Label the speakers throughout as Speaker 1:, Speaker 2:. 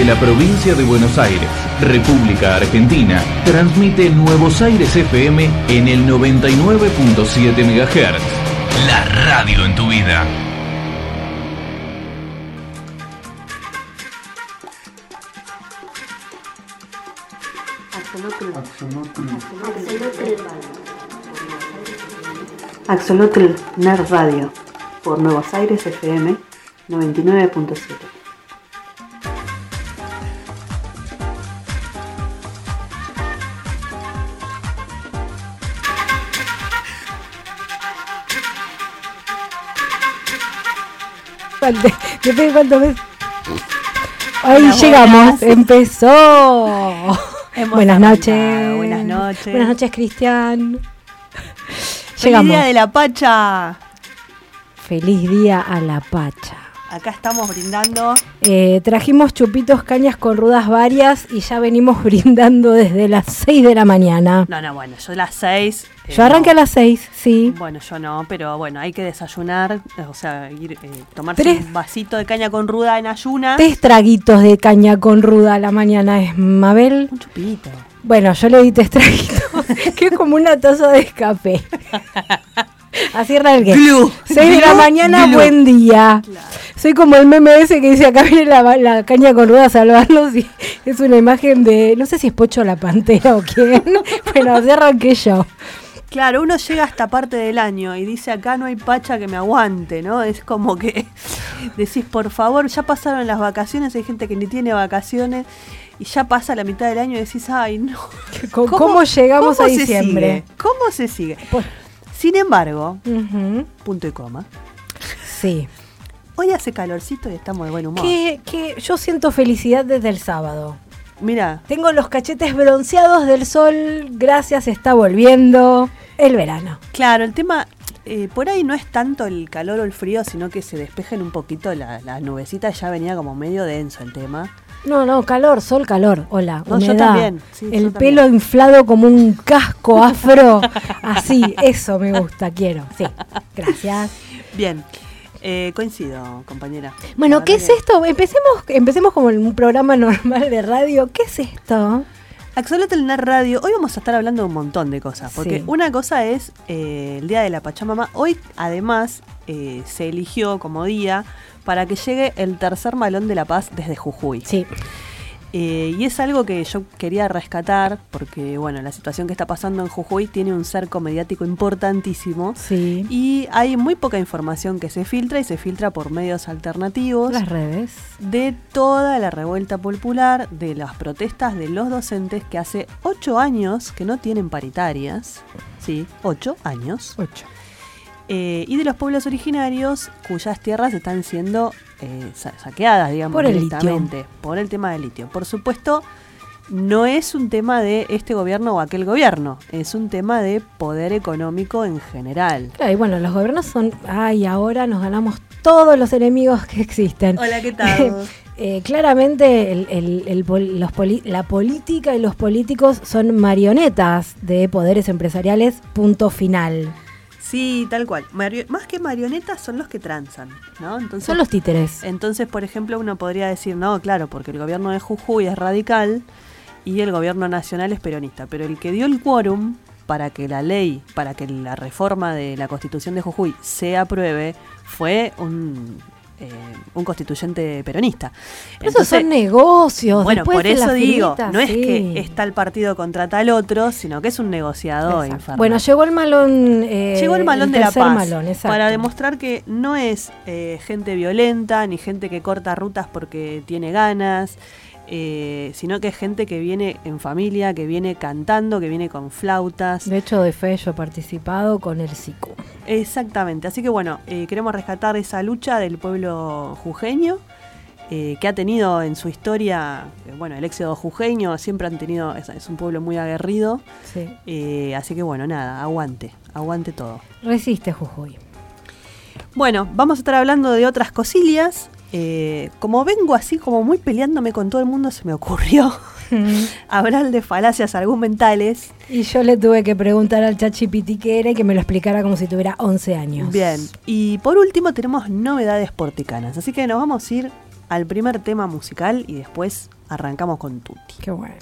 Speaker 1: desde la provincia de Buenos Aires, República Argentina, transmite Nuevos Aires FM en el 99.7 MHz. La radio en tu vida.
Speaker 2: Axolotl Nerd Radio por Nuevos Aires FM 99.7.
Speaker 3: ¿Cuánto- Después de cuánto ves. Ahí llegamos, empezó.
Speaker 4: Hemos
Speaker 3: Buenas
Speaker 4: arrancado.
Speaker 3: noches.
Speaker 4: Buenas noches.
Speaker 3: Buenas noches, Cristian.
Speaker 4: Feliz
Speaker 3: Llegamos.
Speaker 4: día de la Pacha.
Speaker 3: Feliz día a la Pacha.
Speaker 4: Acá estamos brindando.
Speaker 3: Eh, trajimos chupitos, cañas con rudas varias y ya venimos brindando desde las 6 de la mañana.
Speaker 4: No, no, bueno, yo a las seis. eh,
Speaker 3: Yo arranqué a las 6, sí.
Speaker 4: Bueno, yo no, pero bueno, hay que desayunar, eh, o sea, ir, eh, tomarse
Speaker 3: Tres-
Speaker 4: un vasito de caña con ruda en ayunas.
Speaker 3: Tres traguitos de caña con ruda a la mañana es Mabel.
Speaker 4: Un chupito.
Speaker 3: Bueno, yo le di tres traguitos, que es como una taza de escape. Así arranqué.
Speaker 4: Glue.
Speaker 3: 6 de la mañana,
Speaker 4: glue.
Speaker 3: buen día. Soy como el meme ese que dice acá viene la, la caña con rueda a salvarnos y es una imagen de, no sé si es Pocho la Pantera o quién. Bueno, así arranqué yo.
Speaker 4: Claro, uno llega a esta parte del año y dice acá no hay pacha que me aguante, ¿no? Es como que decís, por favor, ya pasaron las vacaciones, hay gente que ni tiene vacaciones y ya pasa la mitad del año y decís, ay, no.
Speaker 3: ¿Cómo, cómo llegamos
Speaker 4: cómo
Speaker 3: a
Speaker 4: se
Speaker 3: diciembre?
Speaker 4: sigue? ¿Cómo se sigue?
Speaker 3: Pues-
Speaker 4: Sin embargo, punto y coma,
Speaker 3: Sí.
Speaker 4: hoy hace calorcito y estamos de buen humor.
Speaker 3: Que, que yo siento felicidad desde el sábado.
Speaker 4: Mira,
Speaker 3: Tengo los cachetes bronceados del sol, gracias, está volviendo el verano.
Speaker 4: claro, el tema eh, por ahí no es tanto el calor o el frío, sino que se despejen un poquito la- las nubecitas, ya venía como medio denso el tema.
Speaker 3: No, no, calor, sol, calor. Hola,
Speaker 4: No, yo
Speaker 3: humedad.
Speaker 4: también, sí, yo
Speaker 3: el
Speaker 4: también.
Speaker 3: pelo inflado como un casco afro. Así, eso me gusta, quiero. Sí, gracias.
Speaker 4: Bien, eh, coincido, compañera.
Speaker 3: Bueno, ¿qué es esto? Empecemos, empecemos como en un programa normal de radio. ¿Qué es esto?
Speaker 4: Axolotl Radio, hoy vamos a estar hablando de un montón de cosas, porque
Speaker 3: Sí.
Speaker 4: una cosa es eh, el Día de la Pachamama. Hoy, además, eh, se eligió como día para que llegue el tercer malón de la paz desde Jujuy.
Speaker 3: Sí,
Speaker 4: Eh, y es algo que yo quería rescatar, porque, bueno, la situación que está pasando en Jujuy tiene un cerco mediático importantísimo.
Speaker 3: sí.
Speaker 4: Y hay muy poca información que se filtra y se filtra por medios alternativos
Speaker 3: Las redes.
Speaker 4: de toda la revuelta popular, de las protestas de los docentes que hace ocho años que no tienen paritarias, sí, ocho años,
Speaker 3: Ocho.
Speaker 4: Eh, y de los pueblos originarios cuyas tierras están siendo eh, sa- saqueadas, digamos,
Speaker 3: Por el litio.
Speaker 4: por el tema del litio. Por supuesto, no es un tema de este gobierno o aquel gobierno, es un tema de poder económico en general.
Speaker 3: Claro, y bueno, los gobiernos son. Ay, ahora nos ganamos todos los enemigos que existen.
Speaker 4: Hola, ¿qué tal?
Speaker 3: Eh, claramente el- el- el pol- los la política y los políticos son marionetas de poderes empresariales, punto final.
Speaker 4: Sí, tal cual. Mario- más que marionetas son los que transan, ¿no? Entonces,
Speaker 3: Son los títeres.
Speaker 4: Entonces, por ejemplo, uno podría decir, no, claro, porque el gobierno de Jujuy es radical y el gobierno nacional es peronista, pero el que dio el quórum para que la ley, para que la reforma de la constitución de Jujuy se apruebe, fue un, eh, un constituyente peronista.
Speaker 3: Pero esos son negocios.
Speaker 4: bueno, por eso digo, no es que es tal partido contra tal otro, sino que es un negociador
Speaker 3: Exacto.
Speaker 4: infernal.
Speaker 3: Bueno, llegó el malón. eh,
Speaker 4: Llegó el malón de la paz
Speaker 3: malón,
Speaker 4: para demostrar que no es eh, gente violenta ni gente que corta rutas porque tiene ganas, eh, sino que es gente que viene en familia, que viene cantando, que viene con flautas.
Speaker 3: De hecho, de fe yo he participado con el SICU.
Speaker 4: Exactamente. Así que bueno, eh, queremos rescatar esa lucha del pueblo jujeño. eh, que ha tenido en su historia, eh, bueno, el éxodo jujeño, siempre han tenido, es, es un pueblo muy aguerrido,
Speaker 3: Sí.
Speaker 4: eh, así que bueno, nada, aguante, aguante todo.
Speaker 3: Resiste Jujuy.
Speaker 4: Bueno, vamos a estar hablando de otras cosillas. Eh, como vengo así como muy peleándome con todo el mundo, se me ocurrió hablar de falacias argumentales.
Speaker 3: Y yo le tuve que preguntar al ChatGPT qué era y que me lo explicara como si tuviera 11 años.
Speaker 4: Bien, y por último tenemos novedades porticanas, así que nos vamos a ir al primer tema musical y después arrancamos con Tutti.
Speaker 5: Qué bueno.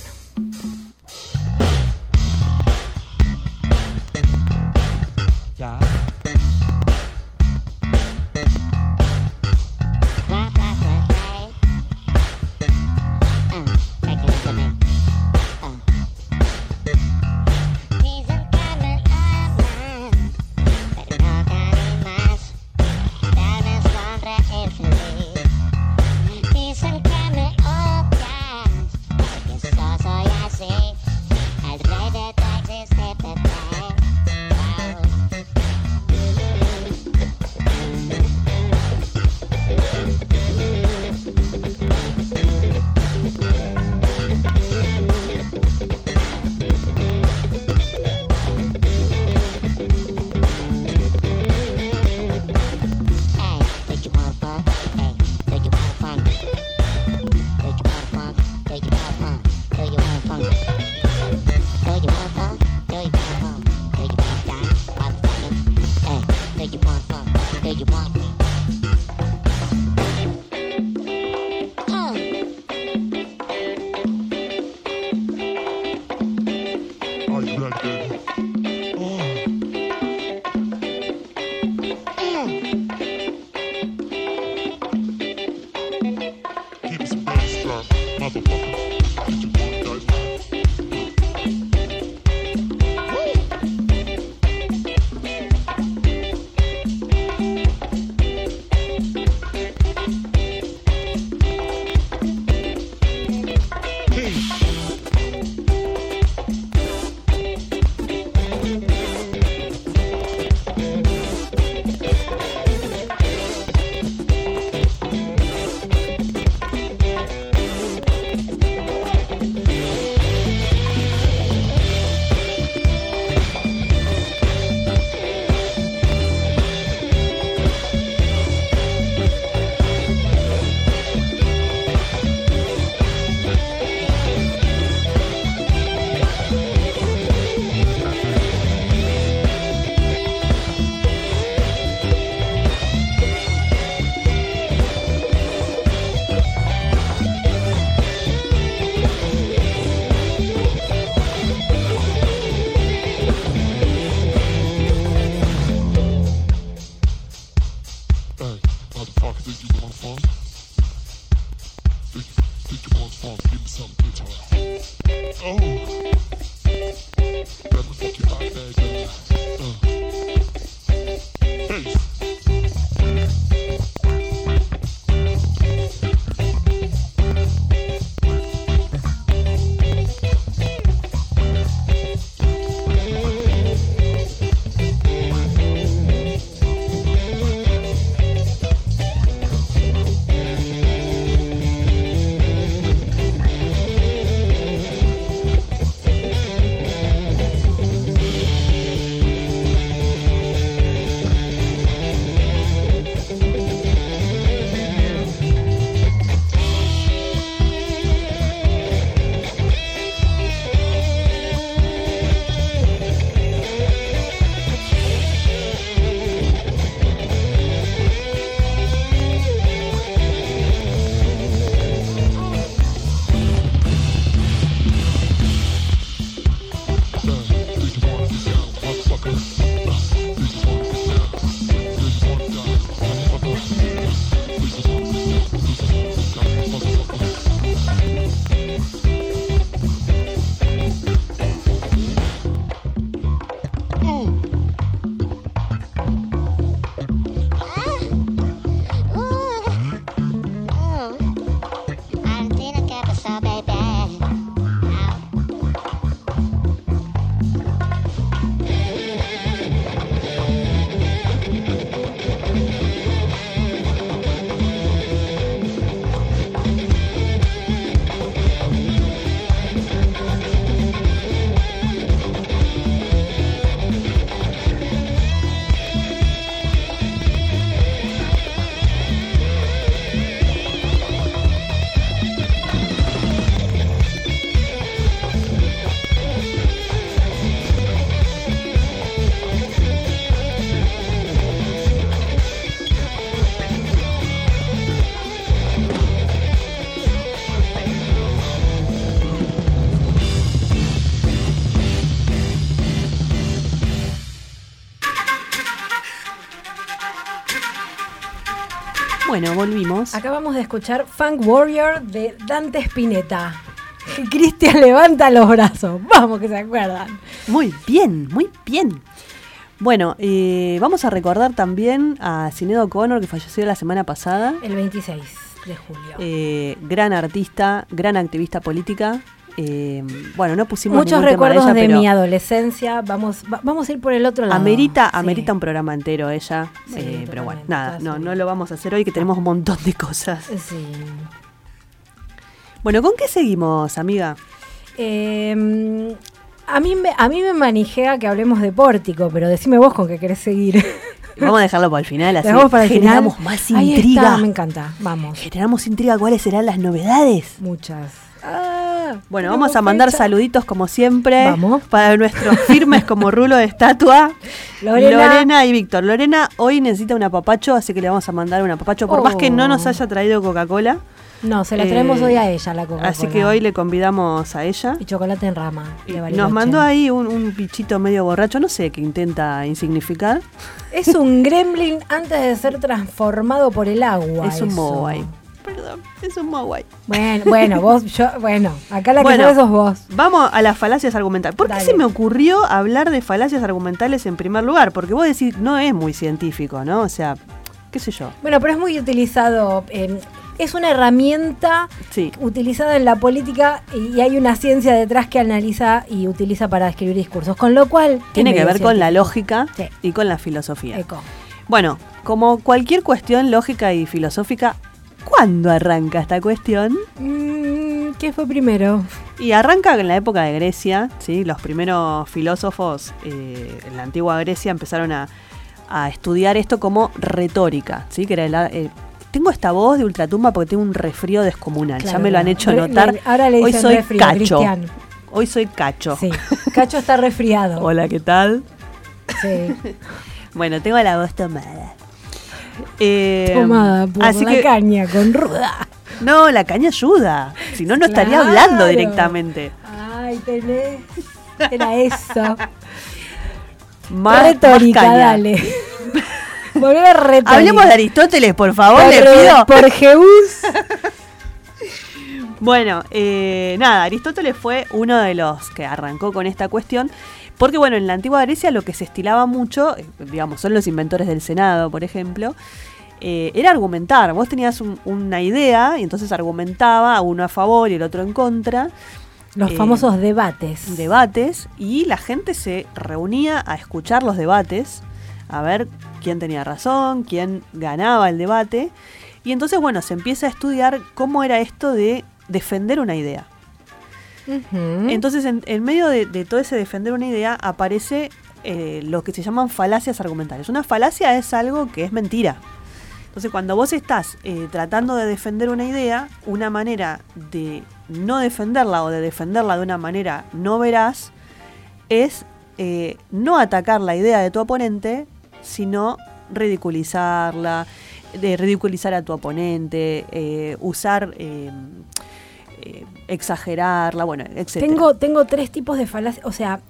Speaker 4: Bueno, volvimos.
Speaker 3: Acabamos de escuchar Funk Warrior de Dante Spinetta. Cristian levanta los brazos. Vamos que se acuerdan.
Speaker 4: Muy bien, muy bien. Bueno, eh, vamos a recordar también a Cinedo Connor, que falleció la semana pasada.
Speaker 3: El 26 de julio.
Speaker 4: Eh, gran artista, gran activista política. Eh, bueno, no pusimos
Speaker 3: Muchos
Speaker 4: tema
Speaker 3: recuerdos de,
Speaker 4: ella,
Speaker 3: mi adolescencia. Vamos, va- vamos a ir por el otro lado.
Speaker 4: Amerita,
Speaker 3: Sí.
Speaker 4: amerita un programa entero ella.
Speaker 3: Sí,
Speaker 4: eh, pero bueno, nada, no, no lo vamos a hacer hoy, que tenemos un montón de cosas.
Speaker 3: Sí.
Speaker 4: Bueno, ¿con qué seguimos, amiga?
Speaker 3: Eh, a, mí me, a mí me manijea que hablemos de pórtico, pero decime vos con qué querés seguir.
Speaker 4: Vamos a dejarlo para el final, así
Speaker 3: para el
Speaker 4: generamos
Speaker 3: final.
Speaker 4: más
Speaker 3: Ahí
Speaker 4: intriga.
Speaker 3: está, me encanta. Vamos.
Speaker 4: Generamos intriga, ¿cuáles serán las novedades?
Speaker 3: Muchas.
Speaker 4: Bueno, vamos a mandar
Speaker 3: fecha.
Speaker 4: saluditos como siempre.
Speaker 3: Vamos.
Speaker 4: Para nuestros firmes como rulo de estatua.
Speaker 3: Lorena.
Speaker 4: y Víctor. Lorena hoy necesita un apapacho, así que le vamos a mandar un apapacho. Por más que no nos
Speaker 3: Oh.
Speaker 4: haya traído Coca-Cola.
Speaker 3: No, se la traemos
Speaker 4: Eh,
Speaker 3: hoy a ella, la Coca-Cola.
Speaker 4: Así que hoy le convidamos a ella.
Speaker 3: Y chocolate en rama. De
Speaker 4: nos mandó ahí un, un bichito medio borracho, no sé, que intenta insignificar.
Speaker 3: Es un gremlin antes de ser transformado por el agua.
Speaker 4: es un
Speaker 3: eso.
Speaker 4: Perdón, es un mogwai.
Speaker 3: Bueno, bueno, vos, yo, bueno, acá la que
Speaker 4: Bueno.
Speaker 3: sos vos.
Speaker 4: Vamos a las falacias argumentales. ¿Por qué se me ocurrió hablar de falacias argumentales en primer lugar? Porque vos decís, no es muy científico, ¿no? O sea, qué sé yo.
Speaker 3: Bueno, pero es muy utilizado. eh, es una herramienta
Speaker 4: Sí.
Speaker 3: utilizada en la política y hay una ciencia detrás que analiza y utiliza para escribir discursos. Con lo cual.
Speaker 4: Tiene que ver con la lógica
Speaker 3: Sí.
Speaker 4: y con la filosofía.
Speaker 3: Eco.
Speaker 4: Bueno, como cualquier cuestión lógica y filosófica, ¿cuándo arranca esta cuestión?
Speaker 3: Mm, ¿Qué fue primero?
Speaker 4: Y arranca en la época de Grecia, ¿sí? Los primeros filósofos eh, en la antigua Grecia empezaron a, a estudiar esto como retórica, ¿sí? Que era el a- eh, tengo esta voz de ultratumba porque tengo un resfrío descomunal. ya
Speaker 3: Claro,
Speaker 4: me lo han hecho
Speaker 3: Re-
Speaker 4: notar.
Speaker 3: le- ahora le
Speaker 4: Hoy soy
Speaker 3: resfrío,
Speaker 4: cacho.
Speaker 3: Cristian.
Speaker 4: Hoy soy cacho.
Speaker 3: Sí. Cacho está resfriado.
Speaker 4: Hola, ¿qué tal?
Speaker 3: Sí.
Speaker 4: Bueno, tengo la voz tomada. Eh,
Speaker 3: Tomada por
Speaker 4: así
Speaker 3: la
Speaker 4: que,
Speaker 3: caña con ruda.
Speaker 4: No, la caña ayuda. Si no, no estaría hablando directamente.
Speaker 3: Ay, tenés. Era eso.
Speaker 4: Más,
Speaker 3: retórica,
Speaker 4: más
Speaker 3: dale. Volver a retórica.
Speaker 4: Hablemos de Aristóteles, por favor,
Speaker 3: por,
Speaker 4: le pido.
Speaker 3: por Zeus.
Speaker 4: Bueno, eh, nada, Aristóteles fue uno de los que arrancó con esta cuestión, porque bueno, en la antigua Grecia lo que se estilaba mucho, eh, digamos, son los inventores del Senado, por ejemplo, eh, era argumentar. Vos tenías un- una idea y entonces argumentaba uno a favor y el otro en contra,
Speaker 3: Los
Speaker 4: Eh,
Speaker 3: famosos debates.
Speaker 4: debates, y la gente se reunía a escuchar los debates, a ver quién tenía razón, quién ganaba el debate, y entonces, bueno, se empieza a estudiar cómo era esto de defender una idea. Entonces, en, medio de, todo ese defender una idea, aparece eh, lo que se llaman falacias argumentales. Una falacia es algo que es mentira. Entonces, cuando vos estás eh, tratando de defender una idea, una manera de no defenderla o de defenderla de una manera no veraz es eh, no atacar la idea de tu oponente, sino ridiculizarla, de ridiculizar a tu oponente, eh, usar, eh, exagerarla, bueno, etc.
Speaker 3: Tengo, tengo tres tipos de falacias. O sea,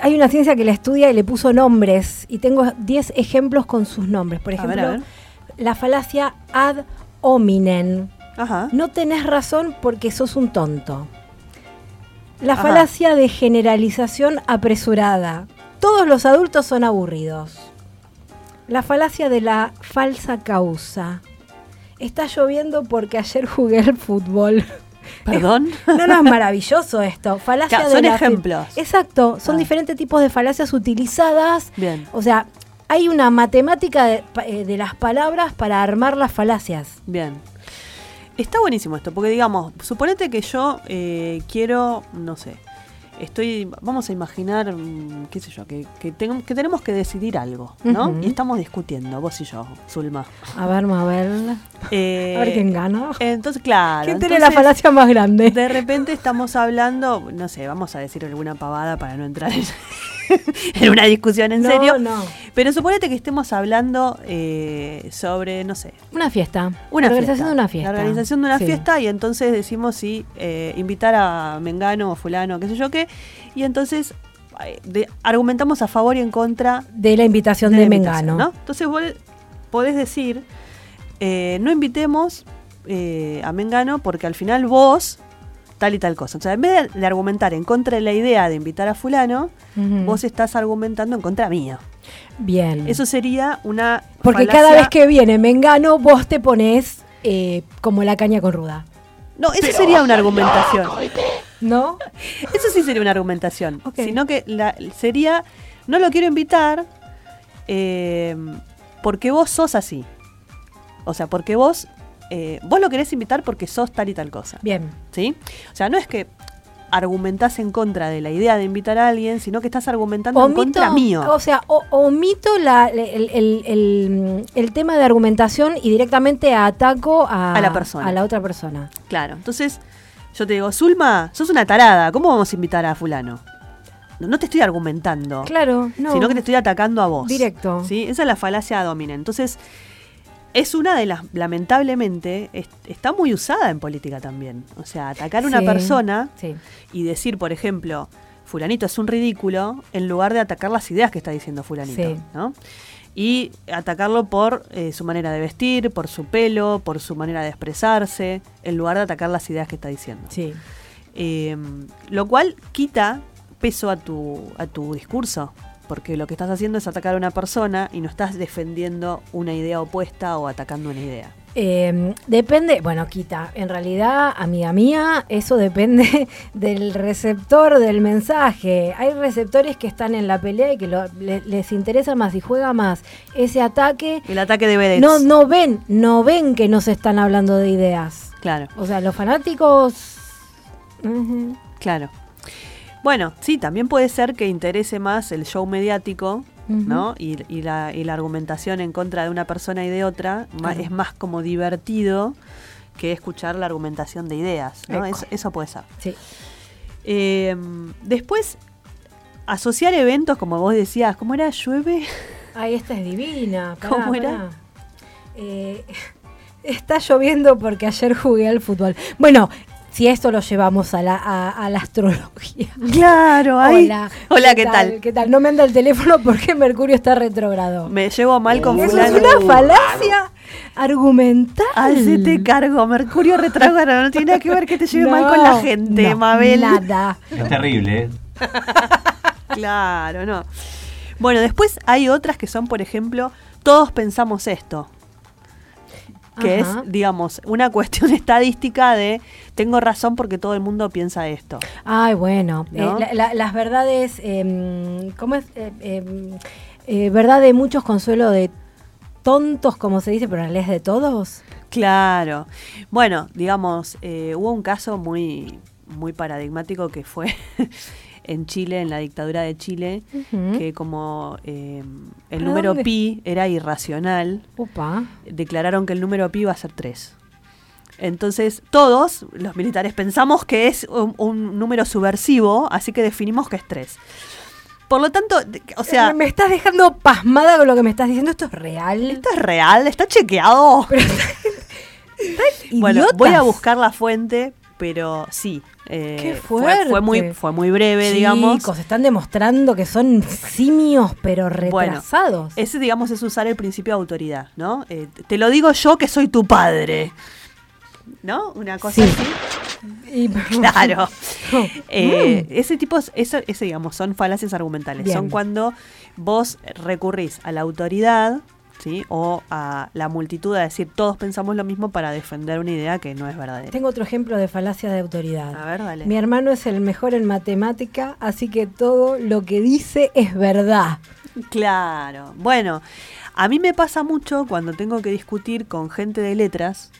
Speaker 3: hay una ciencia que la estudia y le puso nombres. Y tengo 10 ejemplos con sus nombres. Por
Speaker 4: A ver,
Speaker 3: ejemplo,
Speaker 4: a ver.
Speaker 3: la falacia ad hominem.
Speaker 4: Ajá.
Speaker 3: No tenés razón porque sos un tonto. La
Speaker 4: Ajá.
Speaker 3: falacia de generalización apresurada. Todos los adultos son aburridos. La falacia de la falsa causa. Está lloviendo porque ayer jugué al fútbol.
Speaker 4: Perdón.
Speaker 3: No, no, es maravilloso esto. Falacia
Speaker 4: Claro,
Speaker 3: de
Speaker 4: son
Speaker 3: la-
Speaker 4: ejemplos.
Speaker 3: Exacto, son
Speaker 4: Ah.
Speaker 3: diferentes tipos de falacias utilizadas.
Speaker 4: Bien.
Speaker 3: O sea, hay una matemática de, eh, de las palabras para armar las falacias.
Speaker 4: Bien. Está buenísimo esto, porque digamos, suponete que yo eh, quiero, no sé, estoy, vamos a imaginar, mm, qué sé yo, que, que, tengo- que tenemos que decidir algo, ¿no? Y estamos discutiendo, vos y yo, Zulma.
Speaker 3: A ver, Mabel.
Speaker 4: Eh,
Speaker 3: A ver quién gana.
Speaker 4: Entonces, claro.
Speaker 3: ¿Quién tiene la falacia más grande?
Speaker 4: De repente estamos hablando, no sé, vamos a decir alguna pavada para no entrar en, en una discusión en
Speaker 3: No,
Speaker 4: serio.
Speaker 3: no.
Speaker 4: Pero suponete que estemos hablando eh, sobre, no sé,
Speaker 3: Una fiesta.
Speaker 4: una
Speaker 3: la organización
Speaker 4: fiesta.
Speaker 3: de una fiesta.
Speaker 4: La organización de una
Speaker 3: Sí.
Speaker 4: fiesta y entonces decimos si eh, invitar a Mengano o fulano, qué sé yo qué. Y entonces eh, de- argumentamos a favor y en contra
Speaker 3: De la invitación de,
Speaker 4: la invitación,
Speaker 3: Mengano.
Speaker 4: ¿no? Entonces vos podés decir, eh, no invitemos eh, a Mengano porque al final vos tal y tal cosa. O sea, en vez de, de argumentar en contra de la idea de invitar a fulano, vos estás argumentando en contra mía.
Speaker 3: Bien.
Speaker 4: Eso sería una
Speaker 3: Porque
Speaker 4: falacia-
Speaker 3: cada vez que viene Mengano, vos te pones eh, como la caña con ruda.
Speaker 4: No, eso sería una argumentación.
Speaker 3: ¿No?
Speaker 4: Eso sí sería una argumentación. Sino que la, sería, no lo quiero invitar eh, porque vos sos así. O sea, porque vos, eh, vos lo querés invitar porque sos tal y tal cosa.
Speaker 3: Bien.
Speaker 4: ¿Sí? O sea, no es que argumentás en contra de la idea de invitar a alguien, sino que estás argumentando en contra mío.
Speaker 3: O sea, o- omito la- el, el- el- el tema de argumentación y directamente ataco a,
Speaker 4: A la persona.
Speaker 3: a la otra persona.
Speaker 4: Claro, entonces yo te digo, Zulma, sos una tarada, ¿cómo vamos a invitar a fulano? No, no te estoy argumentando,
Speaker 3: Claro, no.
Speaker 4: sino que te estoy atacando a vos.
Speaker 3: Directo.
Speaker 4: ¿sí? Esa es la falacia domina. Entonces, es una de las, lamentablemente, es- está muy usada en política también. O sea, atacar a una
Speaker 3: Sí,
Speaker 4: persona
Speaker 3: Sí.
Speaker 4: y decir, por ejemplo, fulanito es un ridículo, en lugar de atacar las ideas que está diciendo fulanito,
Speaker 3: Sí.
Speaker 4: ¿no? Y atacarlo por eh, su manera de vestir, por su pelo, por su manera de expresarse, en lugar de atacar las ideas que está diciendo.
Speaker 3: Sí.
Speaker 4: Eh, lo cual quita peso a tu, a tu discurso, porque lo que estás haciendo es atacar a una persona y no estás defendiendo una idea opuesta o atacando una idea.
Speaker 3: Eh, depende, bueno, quita. En realidad, amiga mía, eso depende del receptor del mensaje. Hay receptores que están en la pelea y que lo- le- les interesa más y juega más ese ataque.
Speaker 4: El ataque de vedettes.
Speaker 3: No, no ven, no ven que no se están hablando de ideas.
Speaker 4: Claro,
Speaker 3: O sea, los fanáticos.
Speaker 4: claro. Bueno, sí, también puede ser que interese más el show mediático. ¿no? Y, y la, y la argumentación en contra de una persona y de otra
Speaker 3: Claro.
Speaker 4: es más como divertido que escuchar la argumentación de ideas, ¿no? Eso, eso puede ser.
Speaker 3: Sí.
Speaker 4: Eh, después, asociar eventos, como vos decías, ¿cómo era? ¿Llueve?
Speaker 3: Ay, esta es divina. Pará,
Speaker 4: ¿Cómo era?
Speaker 3: pará. Eh, está lloviendo porque ayer jugué al fútbol. Bueno, si esto lo llevamos a la, a, a la astrología.
Speaker 4: Claro,
Speaker 3: Hola.
Speaker 4: Hola, ¿qué tal?
Speaker 3: ¿Qué tal? No me anda el teléfono porque Mercurio está retrógrado.
Speaker 4: Me llevo mal con
Speaker 3: Eso
Speaker 4: fulano.
Speaker 3: es una falacia argumental.
Speaker 4: Hacete cargo, Mercurio retrógrado, no tiene nada que ver que te lleve mal con la gente,
Speaker 3: no,
Speaker 4: Mabel.
Speaker 3: Nada.
Speaker 1: Es terrible, ¿eh?
Speaker 4: Claro, no. Bueno, después hay otras que son, por ejemplo, todos pensamos esto. Que
Speaker 3: Ajá.
Speaker 4: es, digamos, una cuestión estadística de tengo razón porque todo el mundo piensa esto.
Speaker 3: Ay, bueno.
Speaker 4: ¿No?
Speaker 3: eh, la- la- las verdades. em, ¿Cómo es? Eh, em, eh, verdad de muchos, consuelo de tontos, como se dice, pero en realidad es de todos.
Speaker 4: Claro. Bueno, digamos, hubo un caso muy, muy paradigmático que fue en Chile, en la dictadura de Chile, que como eh, el
Speaker 3: ¿Para
Speaker 4: número
Speaker 3: dónde?
Speaker 4: pi era irracional, declararon que el número pi iba a ser 3. Entonces, todos los militares pensamos que es un, un número subversivo, así que definimos que es 3. Por lo tanto, o sea,
Speaker 3: me estás dejando pasmada con lo que me estás diciendo. ¿Esto es real?
Speaker 4: ¿esto es real? ¿Está chequeado? Bueno,
Speaker 3: Idiotas.
Speaker 4: voy a buscar la fuente, pero sí. Eh,
Speaker 3: Qué
Speaker 4: fue-
Speaker 3: fuerte.
Speaker 4: Fue, muy, fue muy breve, digamos.
Speaker 3: Chicos, están demostrando que son simios, pero retrasados.
Speaker 4: Ese, digamos, es usar el principio de autoridad, ¿no? Eh, te lo digo yo que soy tu padre. ¿No? Una cosa
Speaker 3: Sí.
Speaker 4: así.
Speaker 3: Y-
Speaker 4: Claro. Eh,
Speaker 3: Mm.
Speaker 4: ese tipo, ese, ese, digamos, son falacias argumentales.
Speaker 3: Bien.
Speaker 4: Son cuando vos recurrís a la autoridad, ¿sí? O a la multitud a decir todos pensamos lo mismo para defender una idea que no es verdadera.
Speaker 3: Tengo otro ejemplo de falacia de autoridad.
Speaker 4: A ver, dale.
Speaker 3: Mi hermano es el mejor en matemática, así que todo lo que dice es verdad.
Speaker 4: Claro. Bueno, a mí me pasa mucho cuando tengo que discutir con gente de letras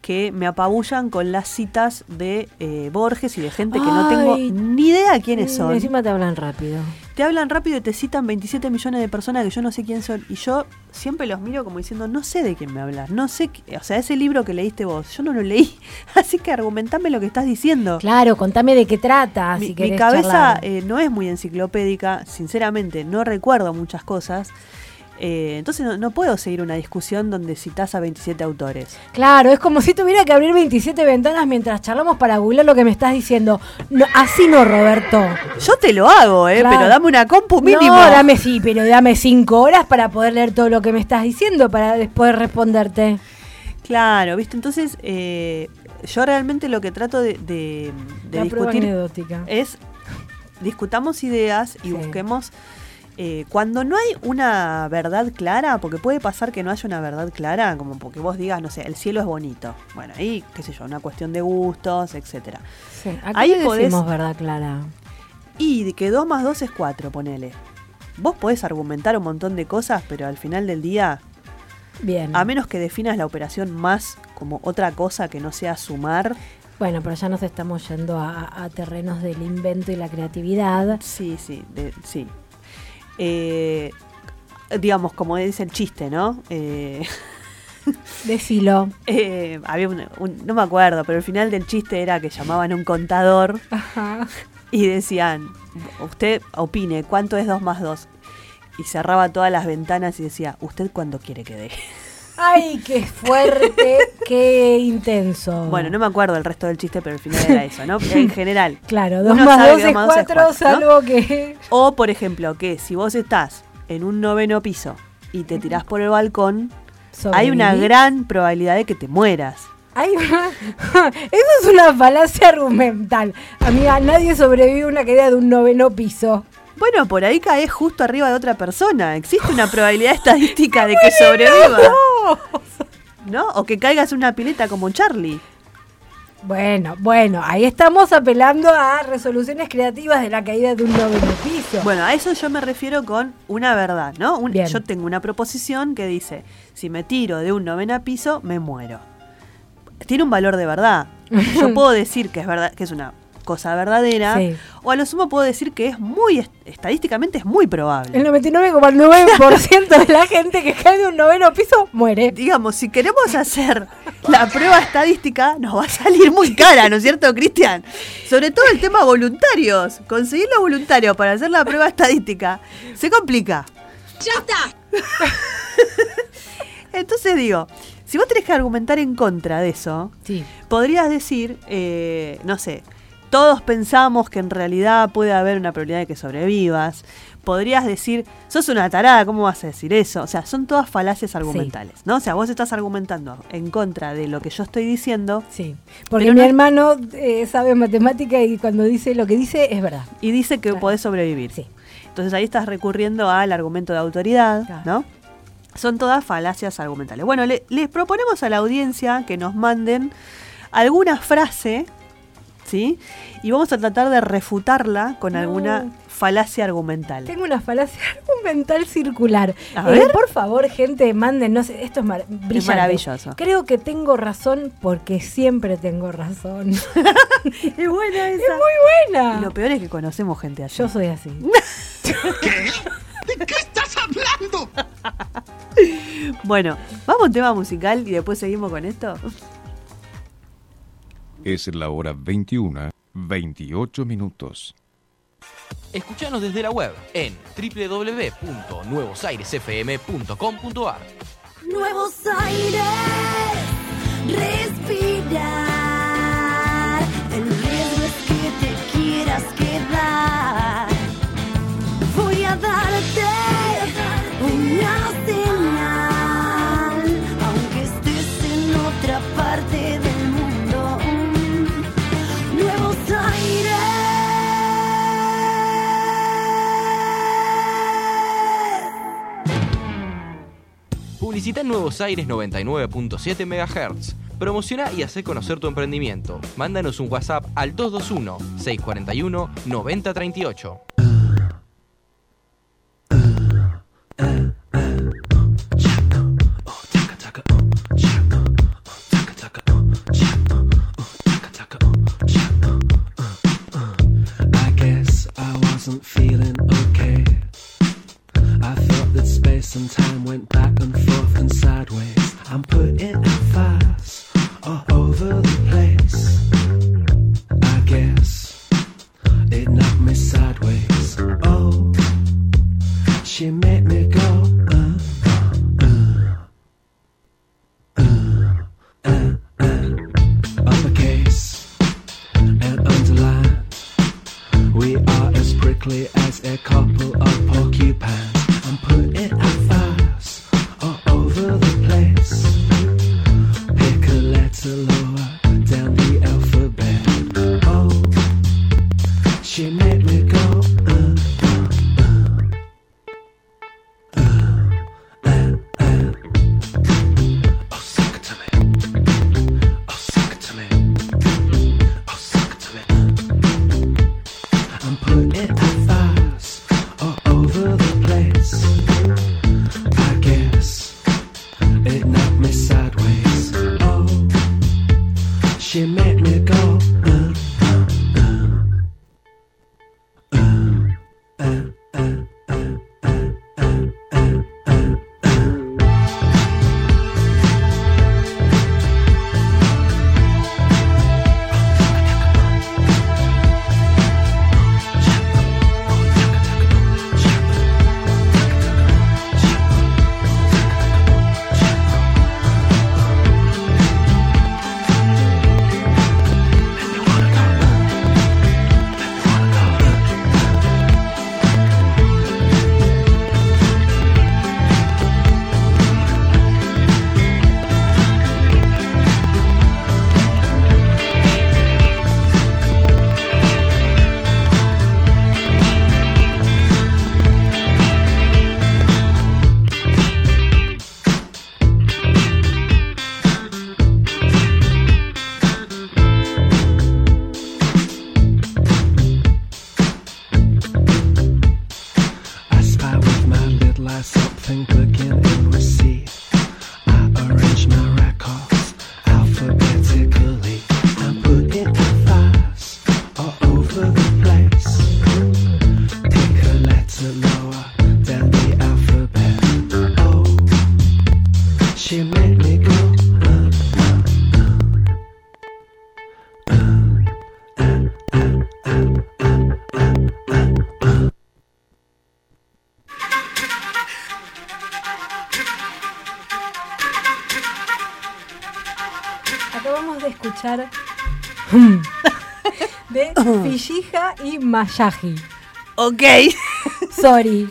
Speaker 4: que me apabullan con las citas de eh, Borges y de gente que no tengo ni idea quiénes
Speaker 3: Y
Speaker 4: son.
Speaker 3: Encima te hablan rápido.
Speaker 4: Te hablan rápido y te citan 27 millones de personas que yo no sé quién son. Y yo siempre los miro como diciendo, no sé de quién me hablas. No sé, qué- o sea, ese libro que leíste vos, yo no lo leí. Así que argumentame lo que estás diciendo.
Speaker 3: Claro, contame de qué trata.
Speaker 4: mi,
Speaker 3: si
Speaker 4: mi cabeza eh, no es muy enciclopédica, sinceramente, no recuerdo muchas cosas. Eh, entonces no, no puedo seguir una discusión donde citas a 27 autores.
Speaker 3: Claro, es como si tuviera que abrir 27 ventanas mientras charlamos para googlear lo que me estás diciendo. No, así no, Roberto.
Speaker 4: Yo te lo hago, eh,
Speaker 3: Claro.
Speaker 4: pero dame una compu mínimo.
Speaker 3: No, dame sí, pero dame cinco horas para poder leer todo lo que me estás diciendo para después responderte.
Speaker 4: Claro, ¿viste? Entonces, eh, yo realmente lo que trato de, de- de discutir es discutamos ideas y
Speaker 3: Sí.
Speaker 4: busquemos eh, cuando no hay una verdad clara, porque puede pasar que no haya una verdad clara, como porque vos digas, no sé, el cielo es bonito. Bueno, ahí, qué sé yo, una cuestión de gustos, etcétera.
Speaker 3: Sí. ¿A qué
Speaker 4: Ahí
Speaker 3: le
Speaker 4: podés-
Speaker 3: decimos verdad clara?
Speaker 4: Y que 2 más 2 es 4, ponele. Vos podés argumentar un montón de cosas, pero al final del día,
Speaker 3: Bien.
Speaker 4: a menos que definas la operación más como otra cosa que no sea sumar,
Speaker 3: Bueno, pero ya nos estamos yendo a, a terrenos del invento y la creatividad.
Speaker 4: Sí, sí, de- sí. Eh, digamos, como dice el chiste, ¿no? Eh,
Speaker 3: Decilo.
Speaker 4: eh, había un, un- no me acuerdo, pero el final del chiste era que llamaban a un contador
Speaker 3: Ajá.
Speaker 4: y decían, usted opine, ¿cuánto es 2 más 2? Y cerraba todas las ventanas y decía, ¿usted cuándo quiere que dé?
Speaker 3: ¡Ay, qué fuerte! ¡Qué intenso!
Speaker 4: Bueno, no me acuerdo el resto del chiste, pero el final era eso, ¿no? En general.
Speaker 3: Claro, 2
Speaker 4: Uno
Speaker 3: más
Speaker 4: sabe
Speaker 3: 2
Speaker 4: que
Speaker 3: es
Speaker 4: dos más dos es
Speaker 3: 4,
Speaker 4: cuatro, ¿no?
Speaker 3: salvo que...
Speaker 4: O, por ejemplo, que si vos estás en un noveno piso y te tirás por el balcón, hay una gran probabilidad de que te mueras.
Speaker 3: Hay una- Eso es una falacia argumental. Amiga, nadie sobrevive a una caída de un noveno piso.
Speaker 4: Bueno, por ahí caes justo arriba de otra persona. Existe una probabilidad estadística de que sobreviva. ¿No? O que caigas en una pileta como Charlie.
Speaker 3: Bueno, bueno, ahí estamos apelando a resoluciones creativas de la caída de un noveno piso.
Speaker 4: Bueno, a eso yo me refiero con una verdad, ¿no? Un- yo tengo una proposición que dice, si me tiro de un novena piso, me muero. Tiene un valor de verdad. Yo puedo decir que es verdad, que es una cosa verdadera,
Speaker 3: Sí.
Speaker 4: o a lo sumo puedo decir que es muy, est- estadísticamente es muy probable.
Speaker 3: El 99,9% de la gente que cae de un noveno piso muere.
Speaker 4: digamos, si queremos hacer la prueba estadística, nos va a salir muy cara, ¿no es cierto, Cristian? Sobre todo el tema voluntarios. Conseguir los voluntarios para hacer la prueba estadística se complica. ¡Ya está! Entonces digo, si vos tenés que argumentar en contra de eso,
Speaker 3: Sí.
Speaker 4: podrías decir, eh, no sé, todos pensamos que en realidad puede haber una probabilidad de que sobrevivas. Podrías decir, sos una tarada, ¿cómo vas a decir eso? O sea, son todas falacias argumentales, ¿no? O sea, vos estás argumentando en contra de lo que yo estoy diciendo
Speaker 3: Sí. Porque mi
Speaker 4: no-
Speaker 3: hermano eh, sabe matemática y cuando dice lo que dice es verdad.
Speaker 4: y dice que
Speaker 3: Claro.
Speaker 4: podés sobrevivir.
Speaker 3: Sí.
Speaker 4: Entonces ahí estás recurriendo al argumento de autoridad,
Speaker 3: Claro.
Speaker 4: ¿no? Son todas falacias argumentales. Bueno, le- les proponemos a la audiencia que nos manden alguna frase, ¿sí? Y vamos a tratar de refutarla con
Speaker 3: No.
Speaker 4: alguna falacia argumental.
Speaker 3: Tengo una falacia argumental circular.
Speaker 4: A
Speaker 3: Eh,
Speaker 4: ver.
Speaker 3: por favor, gente, manden, no sé, esto es, mar- brillante.
Speaker 4: maravilloso.
Speaker 3: Creo que tengo razón porque siempre tengo razón. es
Speaker 4: Es buena esa.
Speaker 3: muy
Speaker 4: Y
Speaker 3: buena.
Speaker 4: lo peor es que conocemos gente así.
Speaker 3: Yo soy así.
Speaker 4: Bueno, vamos a un tema musical y después seguimos con esto.
Speaker 6: Es la hora 21, 28 minutos.
Speaker 7: Escuchanos desde la web en www.nuevosairesfm.com.ar.
Speaker 8: Nuevos aires, respirar. En Nuevos Aires
Speaker 7: 99.7 MHz. Promociona y hace conocer tu emprendimiento. Mándanos un WhatsApp al 221-641-9038.
Speaker 3: Y Mayaji.
Speaker 4: Ok.
Speaker 3: Sorry.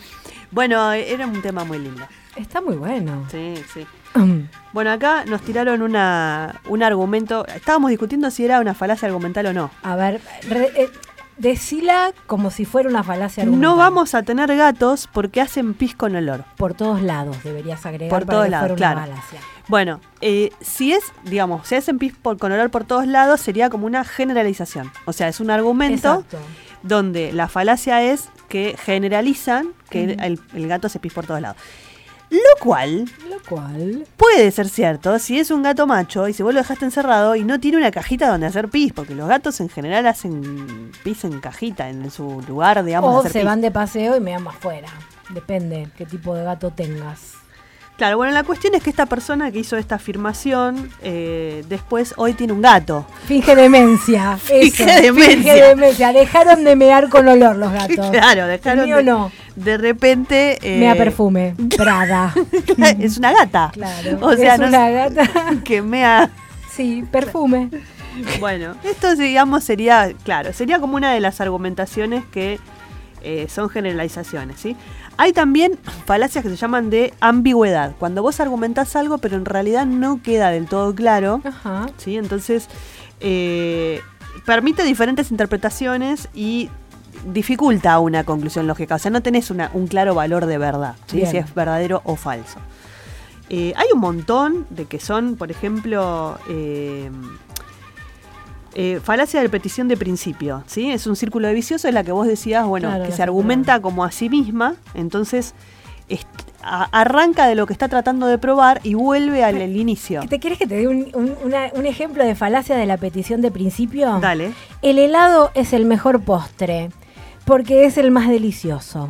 Speaker 4: Bueno, era un tema muy lindo.
Speaker 3: Está muy bueno.
Speaker 4: Sí, sí.
Speaker 3: Mm.
Speaker 4: Bueno, acá nos tiraron una, un argumento. Estábamos discutiendo si era una falacia argumental o no.
Speaker 3: A ver, re- eh, decila como si fuera una falacia argumental.
Speaker 4: No vamos a tener gatos porque hacen pis con olor.
Speaker 3: Por todos lados deberías agregar
Speaker 4: Por
Speaker 3: para
Speaker 4: todos
Speaker 3: que
Speaker 4: lados,
Speaker 3: fuera una
Speaker 4: claro.
Speaker 3: falacia.
Speaker 4: Bueno, eh, si es, digamos, si hacen pis por, con olor por todos lados, sería como una generalización. O sea, es un argumento
Speaker 3: Exacto.
Speaker 4: donde la falacia es que generalizan que el-
Speaker 3: Ujú.
Speaker 4: el, el gato se pis por todos lados. Lo cual
Speaker 3: Lo cual.
Speaker 4: puede ser cierto si es un gato macho y si vos lo dejaste encerrado y no tiene una cajita donde hacer pis, porque los gatos en general hacen pis en cajita, en su lugar, digamos, de
Speaker 3: O
Speaker 4: hacer
Speaker 3: se
Speaker 4: pis.
Speaker 3: van de paseo y me más fuera. Depende qué tipo de gato tengas.
Speaker 4: Claro, bueno, la cuestión es que esta persona que hizo esta afirmación, eh, después hoy tiene un gato.
Speaker 3: Finge demencia.
Speaker 4: Finge
Speaker 3: eso,
Speaker 4: demencia.
Speaker 3: Finge demencia. Dejaron de mear con olor los gatos.
Speaker 4: Claro, dejaron
Speaker 3: El mío
Speaker 4: de,
Speaker 3: no.
Speaker 4: de repente... eh,
Speaker 3: Mea perfume. Prada.
Speaker 4: es una gata.
Speaker 3: Claro.
Speaker 4: O sea,
Speaker 3: es
Speaker 4: no
Speaker 3: una gata.
Speaker 4: que mea...
Speaker 3: Sí, perfume.
Speaker 4: Bueno, esto digamos sería, claro, sería como una de las argumentaciones que eh, son generalizaciones, ¿sí? Hay también falacias que se llaman de ambigüedad, cuando vos argumentás algo pero en realidad no queda del todo claro,
Speaker 3: Ajá.
Speaker 4: ¿sí? Entonces, eh, permite diferentes interpretaciones y dificulta una conclusión lógica, o sea, no tenés una- un claro valor de verdad, si es verdadero o falso. Eh, hay un montón de que son, por ejemplo, eh, falacia de petición de principio, ¿sí? Es un círculo de vicioso, es la que vos decías, bueno,
Speaker 3: Claro,
Speaker 4: que se argumenta como a sí misma, entonces arranca de lo que está tratando de probar y vuelve al el inicio.
Speaker 3: ¿Te quieres que te dé un, un- una- un ejemplo de falacia de la petición de principio?
Speaker 4: Dale.
Speaker 3: El helado es el mejor postre porque es el más delicioso.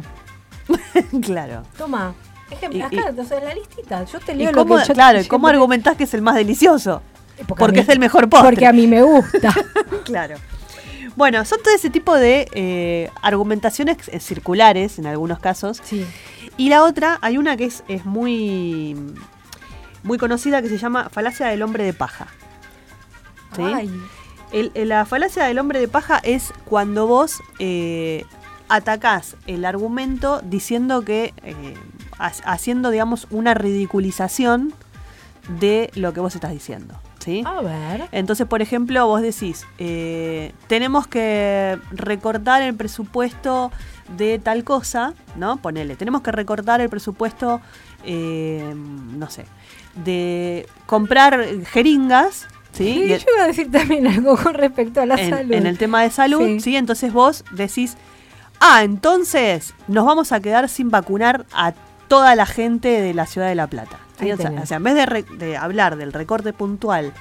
Speaker 4: claro.
Speaker 3: Toma. Ejemplo,
Speaker 4: Y-
Speaker 3: acá, o sea, la listita. Yo te
Speaker 4: ¿Y
Speaker 3: leo lo
Speaker 4: cómo,
Speaker 3: que yo
Speaker 4: claro,
Speaker 3: yo
Speaker 4: ¿cómo
Speaker 3: te-
Speaker 4: argumentás que es el más delicioso?
Speaker 3: Porque, a
Speaker 4: Porque
Speaker 3: mí-
Speaker 4: es el mejor postre.
Speaker 3: Porque a mí me gusta.
Speaker 4: Claro. Bueno, son todo ese tipo de eh, argumentaciones eh, circulares en algunos casos.
Speaker 3: Sí.
Speaker 4: Y la otra, hay una que es, es muy, muy conocida que se llama falacia del hombre de paja. ¿Sí?
Speaker 3: Ay,
Speaker 4: El- el- la falacia del hombre de paja es cuando vos eh, atacás el argumento diciendo que, eh, ha- haciendo, digamos, una ridiculización de lo que vos estás diciendo. ¿Sí?
Speaker 3: a ver.
Speaker 4: Entonces, por ejemplo, vos decís, eh, tenemos que recortar el presupuesto de tal cosa, ¿no? Ponele, tenemos que recortar el presupuesto, eh, no sé, de comprar jeringas, ¿sí?
Speaker 3: Yo iba a decir también algo con respecto a la
Speaker 4: en,
Speaker 3: salud.
Speaker 4: en el tema de salud,
Speaker 3: Sí.
Speaker 4: ¿sí? Entonces vos decís, ah, entonces nos vamos a quedar sin vacunar a toda la gente de la ciudad de La Plata. O, sea, en vez de, re- de hablar del recorte puntual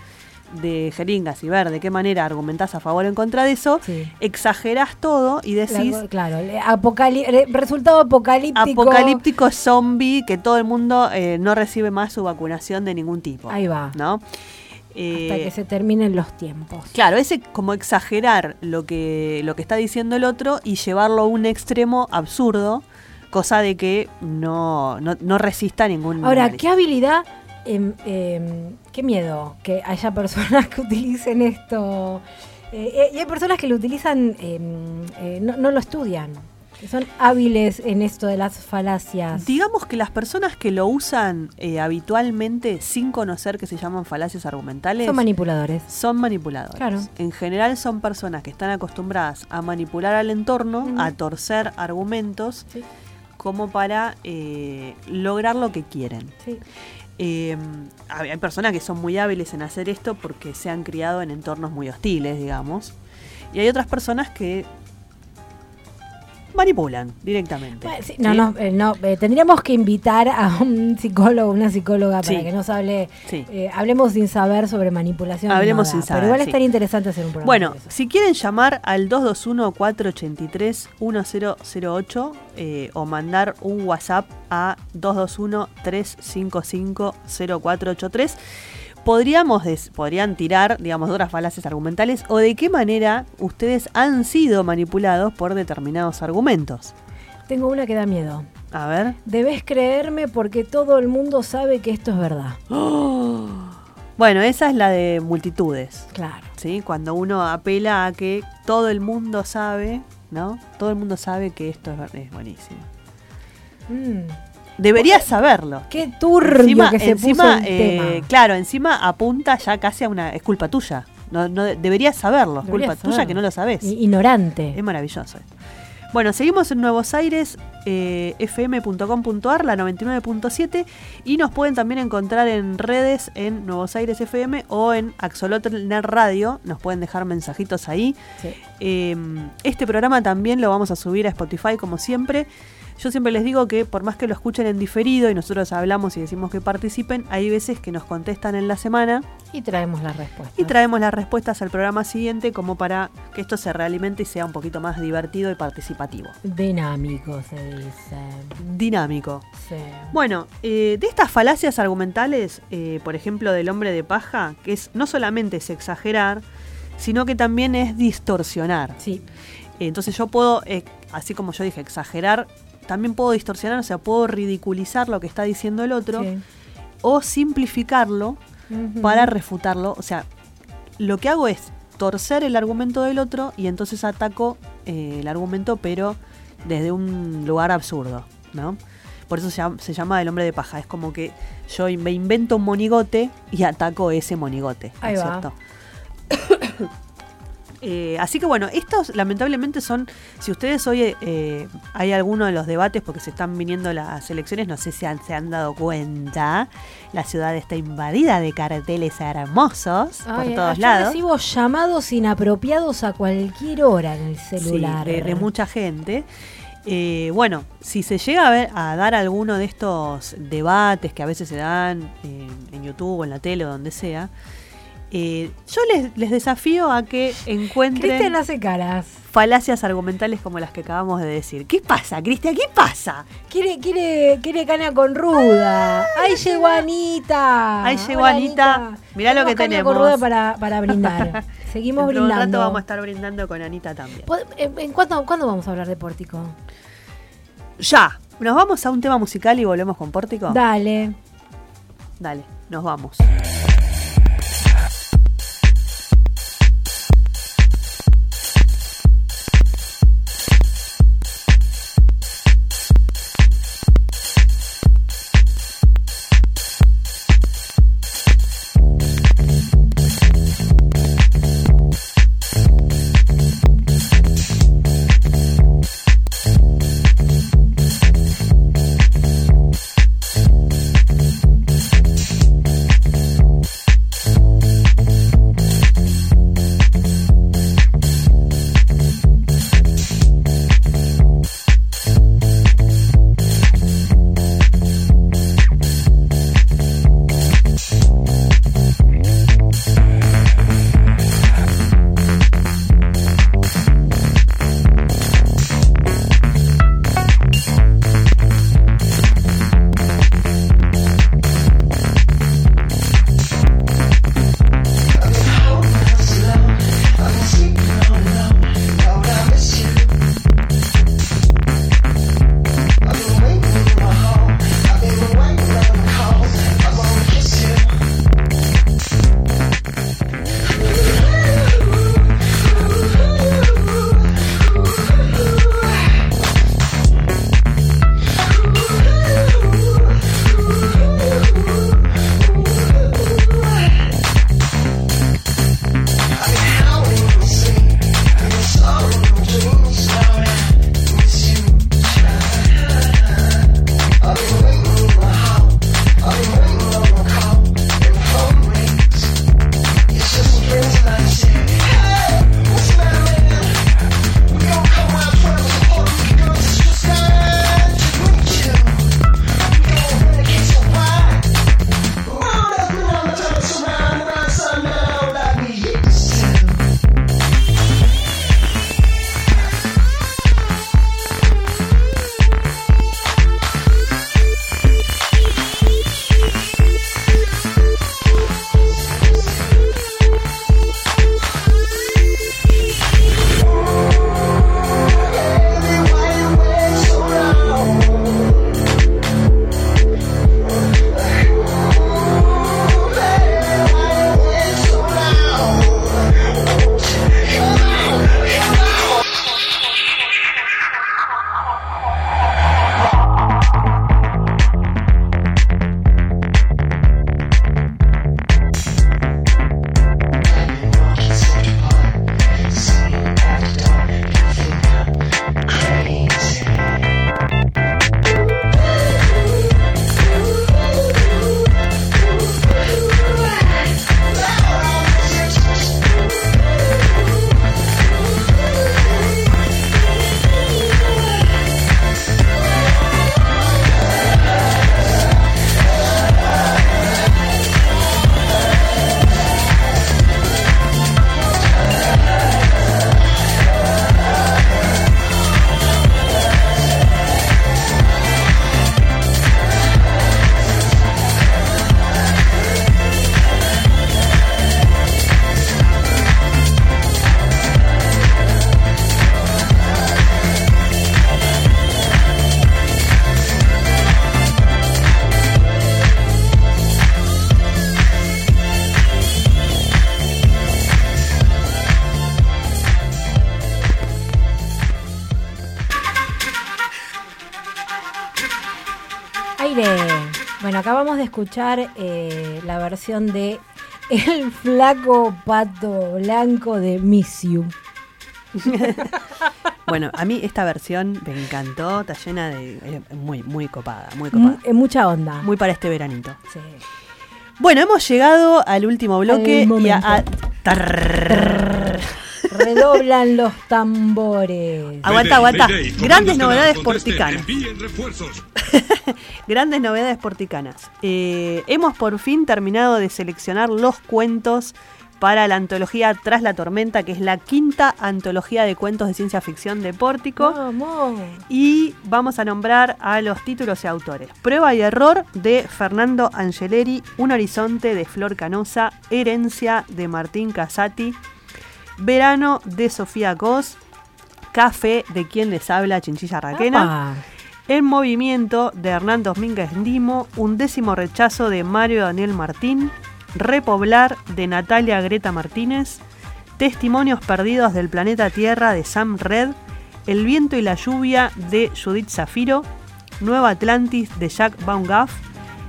Speaker 4: de jeringas y ver de qué manera argumentás a favor o en contra de eso,
Speaker 3: Sí.
Speaker 4: exagerás todo y
Speaker 3: La-
Speaker 4: decís
Speaker 3: claro, apocali- resultado apocalíptico.
Speaker 4: apocalíptico zombie que todo el mundo eh, no recibe más su vacunación de ningún tipo.
Speaker 3: Ahí va.
Speaker 4: ¿No?
Speaker 3: Hasta
Speaker 4: Eh,
Speaker 3: que se terminen los tiempos.
Speaker 4: Claro, ese como exagerar lo que, lo que está diciendo el otro y llevarlo a un extremo absurdo, cosa de que no, no, no resista ningún
Speaker 3: Ahora,
Speaker 4: análisis.
Speaker 3: ¿qué habilidad, em, em, qué miedo que haya personas que utilicen esto? Eh, eh, y hay personas que lo utilizan, em, eh, no, no lo estudian, que son hábiles en esto de las falacias.
Speaker 4: Digamos que las personas que lo usan eh, habitualmente sin conocer que se llaman falacias argumentales
Speaker 3: Son manipuladores.
Speaker 4: son manipuladores.
Speaker 3: Claro.
Speaker 4: En general son personas que están acostumbradas a manipular al entorno, a torcer argumentos
Speaker 3: Sí.
Speaker 4: Como para eh, lograr lo que quieren.
Speaker 3: Sí.
Speaker 4: Eh, hay hay personas que son muy hábiles en hacer esto porque se han criado en entornos muy hostiles, digamos. Y hay otras personas que manipulan directamente.
Speaker 3: Bueno, sí, no,
Speaker 4: ¿sí?
Speaker 3: no, eh, no, eh, tendríamos que invitar a un psicólogo, una psicóloga para
Speaker 4: Sí.
Speaker 3: que nos hable,
Speaker 4: Sí.
Speaker 3: eh, hablemos sin saber sobre manipulación. ni
Speaker 4: Hablemos
Speaker 3: nada,
Speaker 4: sin saber,
Speaker 3: Pero igual
Speaker 4: sí.
Speaker 3: estaría interesante hacer un programa.
Speaker 4: Bueno, si quieren llamar al 221-483-1008 eh, o mandar un WhatsApp a 221-355-0483, podríamos podrían tirar, digamos, de otras falacias argumentales o de qué manera ustedes han sido manipulados por determinados argumentos.
Speaker 3: Tengo una que da miedo.
Speaker 4: A ver.
Speaker 3: Debes creerme porque todo el mundo sabe que esto es verdad.
Speaker 4: Bueno, esa es la de multitudes.
Speaker 3: Claro.
Speaker 4: ¿sí? Cuando uno apela a que todo el mundo sabe, ¿no? Todo el mundo sabe que esto es, es buenísimo.
Speaker 3: Mm,
Speaker 4: Deberías saberlo.
Speaker 3: qué turbio que se puso el
Speaker 4: eh,
Speaker 3: tema.
Speaker 4: claro, encima apunta ya casi a una. Es culpa tuya. No, no, deberías saberlo. Es culpa tuya que no lo sabes.
Speaker 3: Ignorante.
Speaker 4: Es maravilloso. Bueno, seguimos en Nuevos Aires, eh, fm.com.ar, la 99.7, y nos pueden también encontrar en redes en Nuevos Aires FM o en Axolotl Net Radio. Nos pueden dejar mensajitos ahí.
Speaker 3: Sí.
Speaker 4: Eh, este programa también lo vamos a subir a Spotify como siempre. Yo siempre les digo que por más que lo escuchen en diferido y nosotros hablamos y decimos que participen, hay veces que nos contestan en la semana
Speaker 3: Y traemos la respuesta.
Speaker 4: y traemos las respuestas al programa siguiente como para que esto se realimente y sea un poquito más divertido y participativo.
Speaker 3: Dinámico se dice.
Speaker 4: Dinámico.
Speaker 3: Sí.
Speaker 4: Bueno, eh, de estas falacias argumentales, eh, por ejemplo, del hombre de paja, que es no solamente es exagerar, sino que también es distorsionar.
Speaker 3: Sí.
Speaker 4: Entonces yo puedo, eh, así como yo dije, exagerar, también puedo distorsionar, o sea, puedo ridiculizar lo que está diciendo el otro
Speaker 3: sí.
Speaker 4: o simplificarlo para refutarlo. O sea, lo que hago es torcer el argumento del otro y entonces ataco eh, el argumento, pero desde un lugar absurdo, ¿no? Por eso se llama, se llama el hombre de paja. Es como que yo me invento un monigote y ataco ese monigote. ¿no
Speaker 3: Ahí
Speaker 4: es
Speaker 3: va.
Speaker 4: cierto? Eh, así que bueno, estos lamentablemente son, si ustedes hoy eh, hay alguno de los debates, porque se están viniendo las elecciones, no sé si han- se han dado cuenta, la ciudad está invadida de carteles hermosos
Speaker 3: Ay,
Speaker 4: por todos
Speaker 3: yo
Speaker 4: lados.
Speaker 3: recibo llamados inapropiados a cualquier hora en el celular.
Speaker 4: Sí, de, de mucha gente. Eh, bueno, si se llega a, ver, a dar alguno de estos debates que a veces se dan en, en YouTube o en la tele o donde sea, eh, yo les, les desafío a que encuentren
Speaker 3: Cristian hace caras.
Speaker 4: falacias argumentales como las que acabamos de decir. ¿Qué pasa, Cristian? ¿Qué pasa?
Speaker 3: Quiere, quiere, quiere caña con ruda. ¡Ay, llegó Anita!
Speaker 4: Ahí llegó Anita. Mirá lo que
Speaker 3: caña
Speaker 4: tenemos.
Speaker 3: con ruda para, para brindar. Seguimos
Speaker 4: Dentro de un
Speaker 3: brindando.
Speaker 4: rato vamos a estar brindando con Anita también.
Speaker 3: ¿Pod- ¿En, cuándo, cuándo vamos a hablar de Pórtico?
Speaker 4: Ya, nos vamos a un tema musical y volvemos con Pórtico.
Speaker 3: Dale.
Speaker 4: Dale, nos vamos.
Speaker 3: Acabamos de escuchar eh, la versión de El flaco pato blanco de Miss You.
Speaker 4: Bueno, a mí esta versión me encantó, está llena de... eh, muy, muy copada, muy
Speaker 3: Mu-
Speaker 4: copada.
Speaker 3: eh, mucha onda.
Speaker 4: Muy para este veranito.
Speaker 3: Sí.
Speaker 4: Bueno, hemos llegado al último bloque y a.
Speaker 3: Redoblan los tambores.
Speaker 4: Aguanta, aguanta. Grandes novedades porticanas. Grandes novedades porticanas. Eh, hemos por fin terminado de seleccionar los cuentos para la antología Tras la Tormenta, que es la quinta antología de cuentos de ciencia ficción de Pórtico.
Speaker 3: Vamos.
Speaker 4: Y vamos a nombrar a los títulos y autores. Prueba y error de Fernando Angeleri, Un horizonte de Flor Canosa, Herencia de Martín Casati, Verano de Sofía Cos, Café de quien les habla Chinchilla Raquena. En movimiento de Hernán Domínguez Ndimo, Un décimo rechazo de Mario Daniel Martín, Repoblar de Natalia Greta Martínez, Testimonios perdidos del planeta Tierra de Sam Red, El viento y la lluvia de Judith Zafiro, Nueva Atlantis de Jack Van Gaff,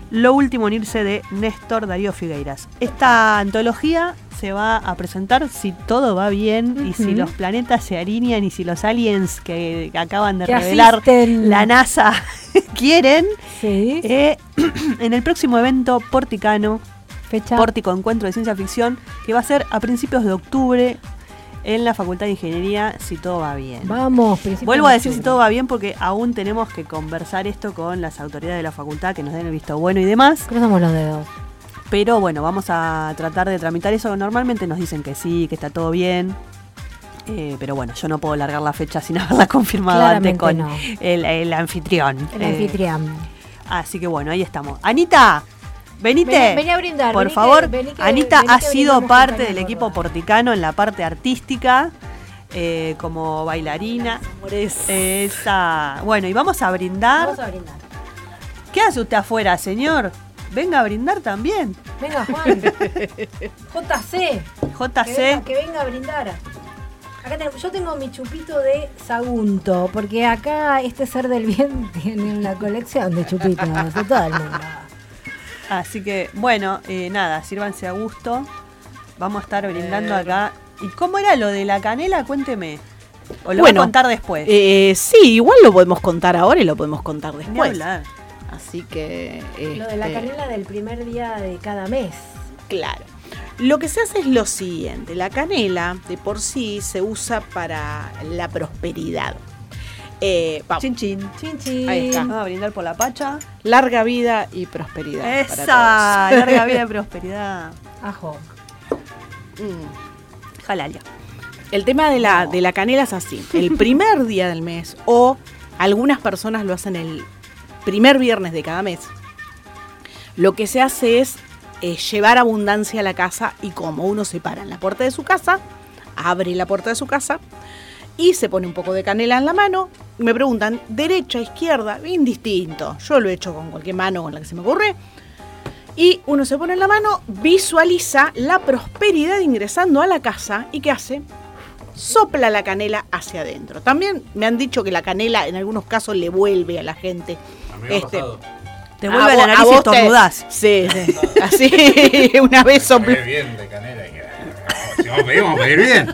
Speaker 4: Lo último en irse de Néstor Darío Figueiras. Esta antología se va a presentar si todo va bien y si los planetas se alinean y si los aliens que acaban de
Speaker 3: Que
Speaker 4: revelar
Speaker 3: asisten.
Speaker 4: la NASA quieren,
Speaker 3: Sí.
Speaker 4: eh, en el próximo evento Porticano,
Speaker 3: Fecha.
Speaker 4: Pórtico Encuentro de Ciencia Ficción, que va a ser a principios de octubre en la Facultad de Ingeniería, si todo va bien.
Speaker 3: Vamos,
Speaker 4: Vuelvo a
Speaker 3: de
Speaker 4: decir si todo va bien porque aún tenemos que conversar esto con las autoridades de la facultad que nos den el visto bueno y demás.
Speaker 3: Cruzamos los dedos.
Speaker 4: Pero bueno, vamos a tratar de tramitar eso. Normalmente nos dicen que sí, que está todo bien. Eh, pero bueno, yo no puedo largar la fecha sin haberla confirmado antes
Speaker 3: Claramente
Speaker 4: con
Speaker 3: no.
Speaker 4: el, el anfitrión.
Speaker 3: El
Speaker 4: Eh,
Speaker 3: anfitrión.
Speaker 4: Así que bueno, ahí estamos. Anita, venite.
Speaker 3: Vení- vení a brindar,
Speaker 4: Por
Speaker 3: vení
Speaker 4: favor,
Speaker 3: que-
Speaker 4: Anita ha sido parte
Speaker 3: con
Speaker 4: del equipo
Speaker 3: Gorda.
Speaker 4: porticano en la parte artística. eh, como bailarina. Esa. Bueno, y vamos a brindar.
Speaker 3: Vamos a brindar.
Speaker 4: ¿Qué hace usted afuera, señor? Venga a brindar también.
Speaker 3: Venga, Juan. JC. Que venga,
Speaker 4: JC.
Speaker 3: que venga a brindar. Acá tenemos- yo tengo mi chupito de Sagunto, porque acá este ser del bien tiene una colección de chupitos de todo el mundo.
Speaker 4: Así que, bueno, eh, nada, sírvanse a gusto. Vamos a estar brindando acá. ¿Y cómo era lo de la canela? Cuénteme. O lo
Speaker 9: Bueno,
Speaker 4: voy a contar después.
Speaker 9: Eh, sí, igual lo podemos contar ahora y lo podemos contar
Speaker 4: Ni
Speaker 9: después. Así que.
Speaker 3: Lo de la
Speaker 9: este,
Speaker 3: canela del primer día de cada mes.
Speaker 9: Claro. Lo que se hace es lo siguiente: la canela de por sí se usa para la prosperidad. Eh, vamos,
Speaker 4: Chin chin.
Speaker 3: Chin chin.
Speaker 9: Ahí está.
Speaker 4: Vamos a brindar por la pacha.
Speaker 9: larga vida y prosperidad. para
Speaker 4: Esa,
Speaker 9: todos.
Speaker 4: larga vida y prosperidad.
Speaker 3: Ajo.
Speaker 9: Mm.
Speaker 4: Jalalia.
Speaker 9: El tema de la, de la canela es así. El primer día del mes, o algunas personas lo hacen el primer viernes de cada mes, lo que se hace es eh, llevar abundancia a la casa y como uno se para en la puerta de su casa, abre la puerta de su casa y se pone un poco de canela en la mano. Me preguntan, derecha, izquierda, indistinto. Yo lo he hecho con cualquier mano con la que se me ocurre. Y uno se pone en la mano, visualiza la prosperidad ingresando a la casa y ¿qué hace? Sopla la canela hacia adentro. También me han dicho que la canela en algunos casos le vuelve a la gente. Este,
Speaker 4: Te vuelve a,
Speaker 9: a
Speaker 4: la nariz
Speaker 9: a
Speaker 4: y estornudás.
Speaker 9: Sí, sí. Así, una vez soplé.
Speaker 10: bien de canela. y que- Si vamos a pedir, vamos a pedir bien.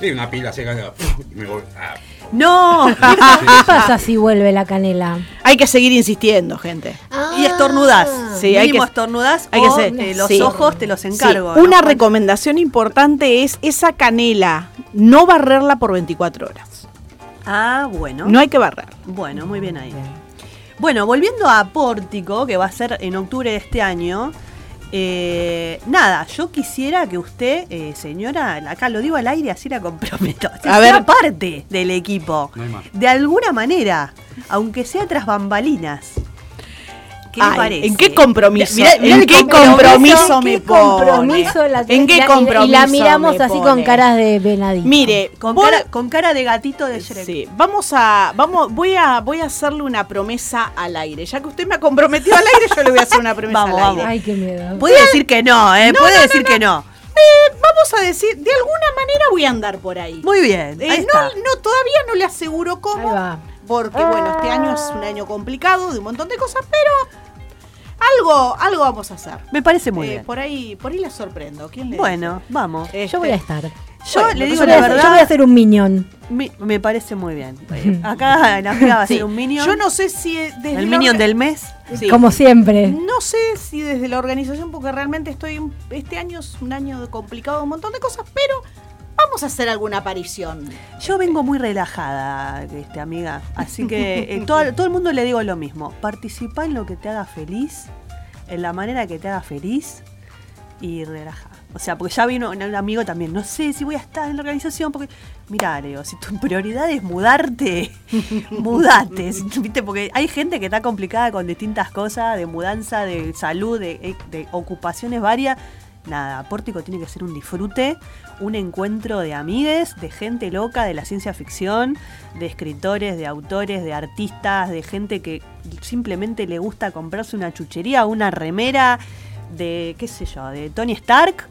Speaker 10: Sí, una pila seca. y me voy- ah,
Speaker 4: No.
Speaker 3: ¿Qué pasa si vuelve la canela?
Speaker 9: Hay que seguir insistiendo, gente.
Speaker 4: y estornudás.
Speaker 9: Sí, hay que-
Speaker 4: estornudás
Speaker 9: hay que
Speaker 4: eh, los
Speaker 9: sí.
Speaker 4: ojos te los
Speaker 9: Sí,
Speaker 4: encargo.
Speaker 9: Una
Speaker 4: ¿no?
Speaker 9: recomendación importante es esa canela, no barrerla por 24 horas.
Speaker 4: Ah, bueno.
Speaker 9: No hay que barrer.
Speaker 4: Bueno, muy bien ahí. Bueno, volviendo a Pórtico, que va a ser en octubre de este año. eh, nada, yo quisiera que usted, eh, señora, acá lo digo al aire, así la comprometo.
Speaker 9: A
Speaker 4: sea
Speaker 9: ver.
Speaker 4: parte del equipo.
Speaker 10: No hay más.
Speaker 4: De alguna manera, aunque sea tras bambalinas. ¿Qué le
Speaker 9: Ay,
Speaker 4: parece?
Speaker 9: ¿En qué compromiso?
Speaker 4: Mirá- mirá
Speaker 9: ¿En qué
Speaker 4: compromiso,
Speaker 9: compromiso
Speaker 3: ¿Qué
Speaker 9: me pone?
Speaker 3: compromiso la
Speaker 9: ¿En qué
Speaker 3: y la-
Speaker 9: compromiso
Speaker 3: Y la miramos
Speaker 9: me
Speaker 3: así con caras de venadito.
Speaker 9: Mire,
Speaker 4: Con cara, con cara de gatito de Shrek.
Speaker 9: Sí, vamos a, vamos, voy a, voy a hacerle una promesa al aire. Ya que usted me ha comprometido al aire, yo le voy a hacer una promesa
Speaker 4: Vamos,
Speaker 9: al aire.
Speaker 3: Ay, qué miedo.
Speaker 4: Puede decir que no, ¿eh?
Speaker 9: No,
Speaker 4: Puede
Speaker 9: no,
Speaker 4: decir
Speaker 9: no.
Speaker 4: que no.
Speaker 9: Eh, vamos a decir, de alguna manera voy a andar por ahí.
Speaker 4: Muy bien.
Speaker 9: Eh,
Speaker 4: ahí
Speaker 9: no,
Speaker 4: está.
Speaker 9: no, todavía no le aseguro
Speaker 3: Ahí
Speaker 9: cómo,
Speaker 3: va.
Speaker 9: Porque bueno, este año es un año complicado de un montón de cosas, pero algo, algo vamos a hacer.
Speaker 4: Me parece muy
Speaker 9: Eh,
Speaker 4: bien.
Speaker 9: Por ahí, por ahí la sorprendo. ¿Quién le
Speaker 4: Bueno,
Speaker 9: dice?
Speaker 4: vamos.
Speaker 3: Yo voy a estar.
Speaker 4: Yo
Speaker 9: Bueno,
Speaker 4: le digo la verdad.
Speaker 3: yo voy a hacer un minion.
Speaker 4: Mi- me parece muy bien. Acá la amiga va a
Speaker 9: Sí.
Speaker 4: ser un minion.
Speaker 9: Yo no sé si desde
Speaker 4: el
Speaker 9: la
Speaker 4: minion del mes.
Speaker 9: Sí.
Speaker 3: Como siempre.
Speaker 9: No sé si desde la organización, porque realmente estoy. Este año es un año complicado, un montón de cosas, pero vamos a hacer alguna aparición.
Speaker 4: Yo vengo muy relajada, este, amiga. Así que eh, todo, todo el mundo le digo lo mismo. Participa en lo que te haga feliz, en la manera que te haga feliz y relaja. O sea, porque ya vino un amigo también. No sé si voy a estar en la organización porque. Mirá, Leo, si tu prioridad es mudarte, mudate. ¿Viste? Porque hay gente que está complicada con distintas cosas, de mudanza, de salud, de, de ocupaciones varias. Nada, Pórtico tiene que ser un disfrute, un encuentro de amigues, de gente loca de la ciencia ficción, de escritores, de autores, de artistas, de gente que simplemente le gusta comprarse una chuchería, una remera de, qué sé yo, de Tony Stark,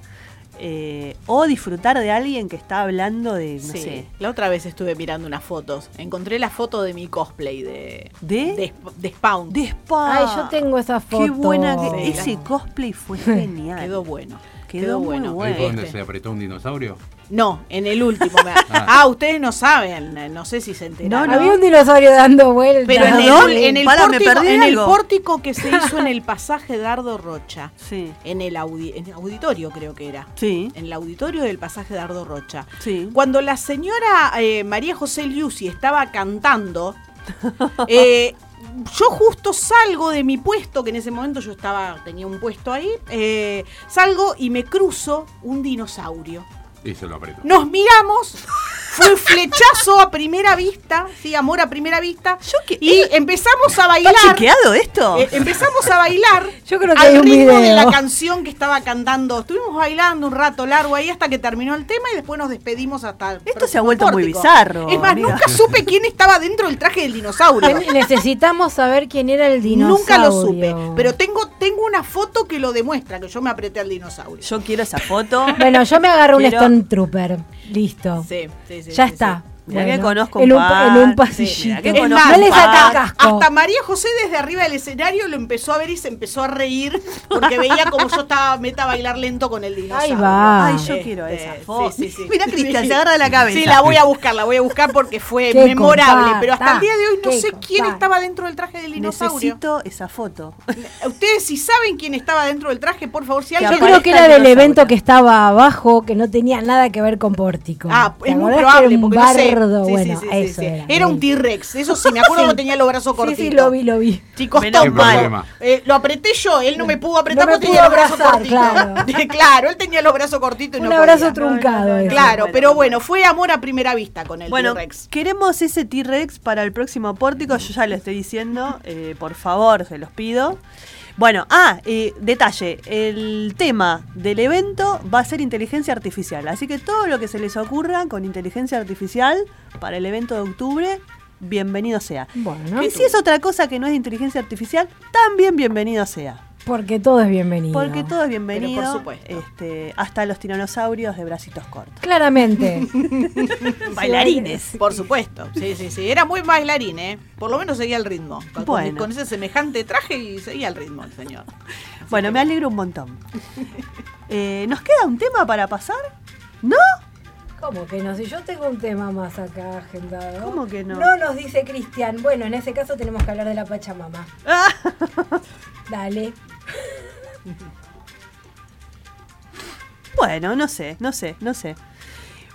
Speaker 4: eh, o disfrutar de alguien que está hablando de, no
Speaker 9: Sí.
Speaker 4: sé,
Speaker 9: La otra vez estuve mirando unas fotos. Encontré la foto de mi cosplay de.
Speaker 4: ¿De?
Speaker 9: De, de Spawn.
Speaker 4: de Spa.
Speaker 3: Ay, yo tengo esa foto.
Speaker 4: Qué buena que
Speaker 9: Sí,
Speaker 4: ese
Speaker 9: la-
Speaker 4: cosplay fue genial.
Speaker 9: Quedó bueno.
Speaker 4: Quedó
Speaker 9: bueno.
Speaker 4: bueno.
Speaker 10: ¿Ahí fue donde
Speaker 9: Este.
Speaker 10: se apretó un dinosaurio?
Speaker 9: No, en el último. me- ah, ustedes no saben. No sé si se enteraron.
Speaker 4: No, no.
Speaker 3: Había un dinosaurio dando vueltas.
Speaker 9: Pero en el, en pórtico, en el pórtico que se hizo en el pasaje Dardo Rocha.
Speaker 4: Sí,
Speaker 9: En el, audi- en el auditorio creo que era.
Speaker 4: sí,
Speaker 9: En el auditorio del pasaje Dardo Rocha.
Speaker 4: sí.
Speaker 9: Cuando la señora eh, María José Liusi estaba cantando, eh, yo justo salgo de mi puesto, que en ese momento yo estaba, tenía un puesto ahí, eh, salgo y me cruzo un dinosaurio.
Speaker 10: Y se lo apretó.
Speaker 9: Nos miramos, fue flechazo a primera vista, sí, amor a primera vista,
Speaker 4: Yo que-
Speaker 9: y empezamos a bailar.
Speaker 4: ¿Está chequeado esto?
Speaker 9: Eh, empezamos a bailar
Speaker 3: Yo creo que
Speaker 9: al
Speaker 3: hay un
Speaker 9: ritmo de la canción que estaba cantando. Estuvimos bailando un rato largo ahí hasta que terminó el tema y después nos despedimos hasta. el
Speaker 4: Esto se ha vuelto muy bizarro,
Speaker 9: Es más,
Speaker 4: amiga.
Speaker 9: nunca supe quién estaba dentro del traje del dinosaurio.
Speaker 3: Necesitamos saber quién era el dinosaurio.
Speaker 9: Nunca lo supe. Pero tengo, tengo una foto que lo demuestra, que yo me apreté al dinosaurio.
Speaker 4: Yo quiero esa foto.
Speaker 3: Bueno, yo me agarré un
Speaker 4: Quiero-
Speaker 3: Stone Trooper. Listo.
Speaker 9: Sí, sí, sí.
Speaker 3: ya está.
Speaker 4: Mirá que
Speaker 3: Bueno,
Speaker 4: conozco
Speaker 3: en
Speaker 4: un
Speaker 3: un, pa-
Speaker 4: par.
Speaker 3: en un pasillito.
Speaker 4: mirá que
Speaker 9: Es
Speaker 4: conozco
Speaker 9: más,
Speaker 3: no
Speaker 9: hasta,
Speaker 3: casco.
Speaker 9: hasta María José desde arriba del escenario lo empezó a ver y se empezó a reír porque veía como yo estaba meta a bailar lento con el dinosaurio.
Speaker 3: Ahí va.
Speaker 4: Ay, yo
Speaker 9: Este,
Speaker 4: quiero esa
Speaker 9: sí,
Speaker 4: foto.
Speaker 9: sí, sí.
Speaker 4: Mira, Cristian, se agarra de la cabeza.
Speaker 9: Sí, la voy a buscar, la voy a buscar porque fue
Speaker 3: Qué
Speaker 9: memorable. Pero hasta el día de hoy no sé quién estaba dentro del traje del dinosaurio.
Speaker 4: Necesito esa foto.
Speaker 9: Ustedes si saben quién estaba dentro del traje, por favor, si
Speaker 4: Que
Speaker 3: Yo
Speaker 9: alguien...
Speaker 3: creo que era del evento que estaba abajo, que no tenía nada que ver con Pórtico.
Speaker 9: Ah,
Speaker 3: ¿Te
Speaker 9: es muy probable,
Speaker 3: un
Speaker 9: porque no sé. Sí, sí,
Speaker 3: bueno,
Speaker 9: sí, sí,
Speaker 3: eso
Speaker 9: sí.
Speaker 3: era.
Speaker 9: Era un
Speaker 3: Sí.
Speaker 9: T-Rex, eso sí, me acuerdo que tenía los brazos
Speaker 3: Sí,
Speaker 9: cortitos.
Speaker 3: sí, lo vi, lo vi.
Speaker 9: Sí,
Speaker 4: Menos
Speaker 9: un
Speaker 10: mal.
Speaker 9: Eh, lo apreté yo, él no me pudo apretar
Speaker 3: No me
Speaker 9: porque tenía los brazos cortitos. Claro. él tenía los brazos cortitos y
Speaker 3: Un
Speaker 9: no
Speaker 3: abrazo
Speaker 9: podía.
Speaker 3: truncado. ese.
Speaker 9: Claro,
Speaker 4: Bueno,
Speaker 9: pero
Speaker 4: bueno.
Speaker 9: bueno, fue amor a primera vista con el
Speaker 4: Bueno,
Speaker 9: T-Rex.
Speaker 4: queremos ese T-Rex para el próximo pórtico. Yo ya lo estoy diciendo. eh, por favor, se los pido. Bueno, ah, eh, detalle. El tema del evento va a ser inteligencia artificial. Así que todo lo que se les ocurra con inteligencia artificial para el evento de octubre, bienvenido sea.
Speaker 3: Bueno,
Speaker 4: Que si es otra cosa que no es inteligencia artificial, también bienvenido sea.
Speaker 3: Porque todo es bienvenido.
Speaker 4: Porque todo es bienvenido.
Speaker 9: Pero por supuesto.
Speaker 4: Este, hasta los tiranosaurios de bracitos cortos.
Speaker 3: Claramente.
Speaker 4: Bailarines.
Speaker 9: Por supuesto, sí, sí, sí. Era muy bailarín, ¿eh? Por lo menos seguía el ritmo. Con,
Speaker 4: Bueno.
Speaker 9: con ese semejante traje y seguía el ritmo el señor.
Speaker 4: Bueno, me alegro un montón. Eh, ¿Nos queda un tema para pasar? ¿No?
Speaker 3: ¿Cómo que no? Si yo tengo un tema más acá agendado.
Speaker 4: ¿Cómo que no?
Speaker 3: No nos dice Cristian. Bueno, en ese caso tenemos que hablar de la Pachamama.
Speaker 4: Ah.
Speaker 3: Dale.
Speaker 4: Bueno, no sé, no sé, no sé.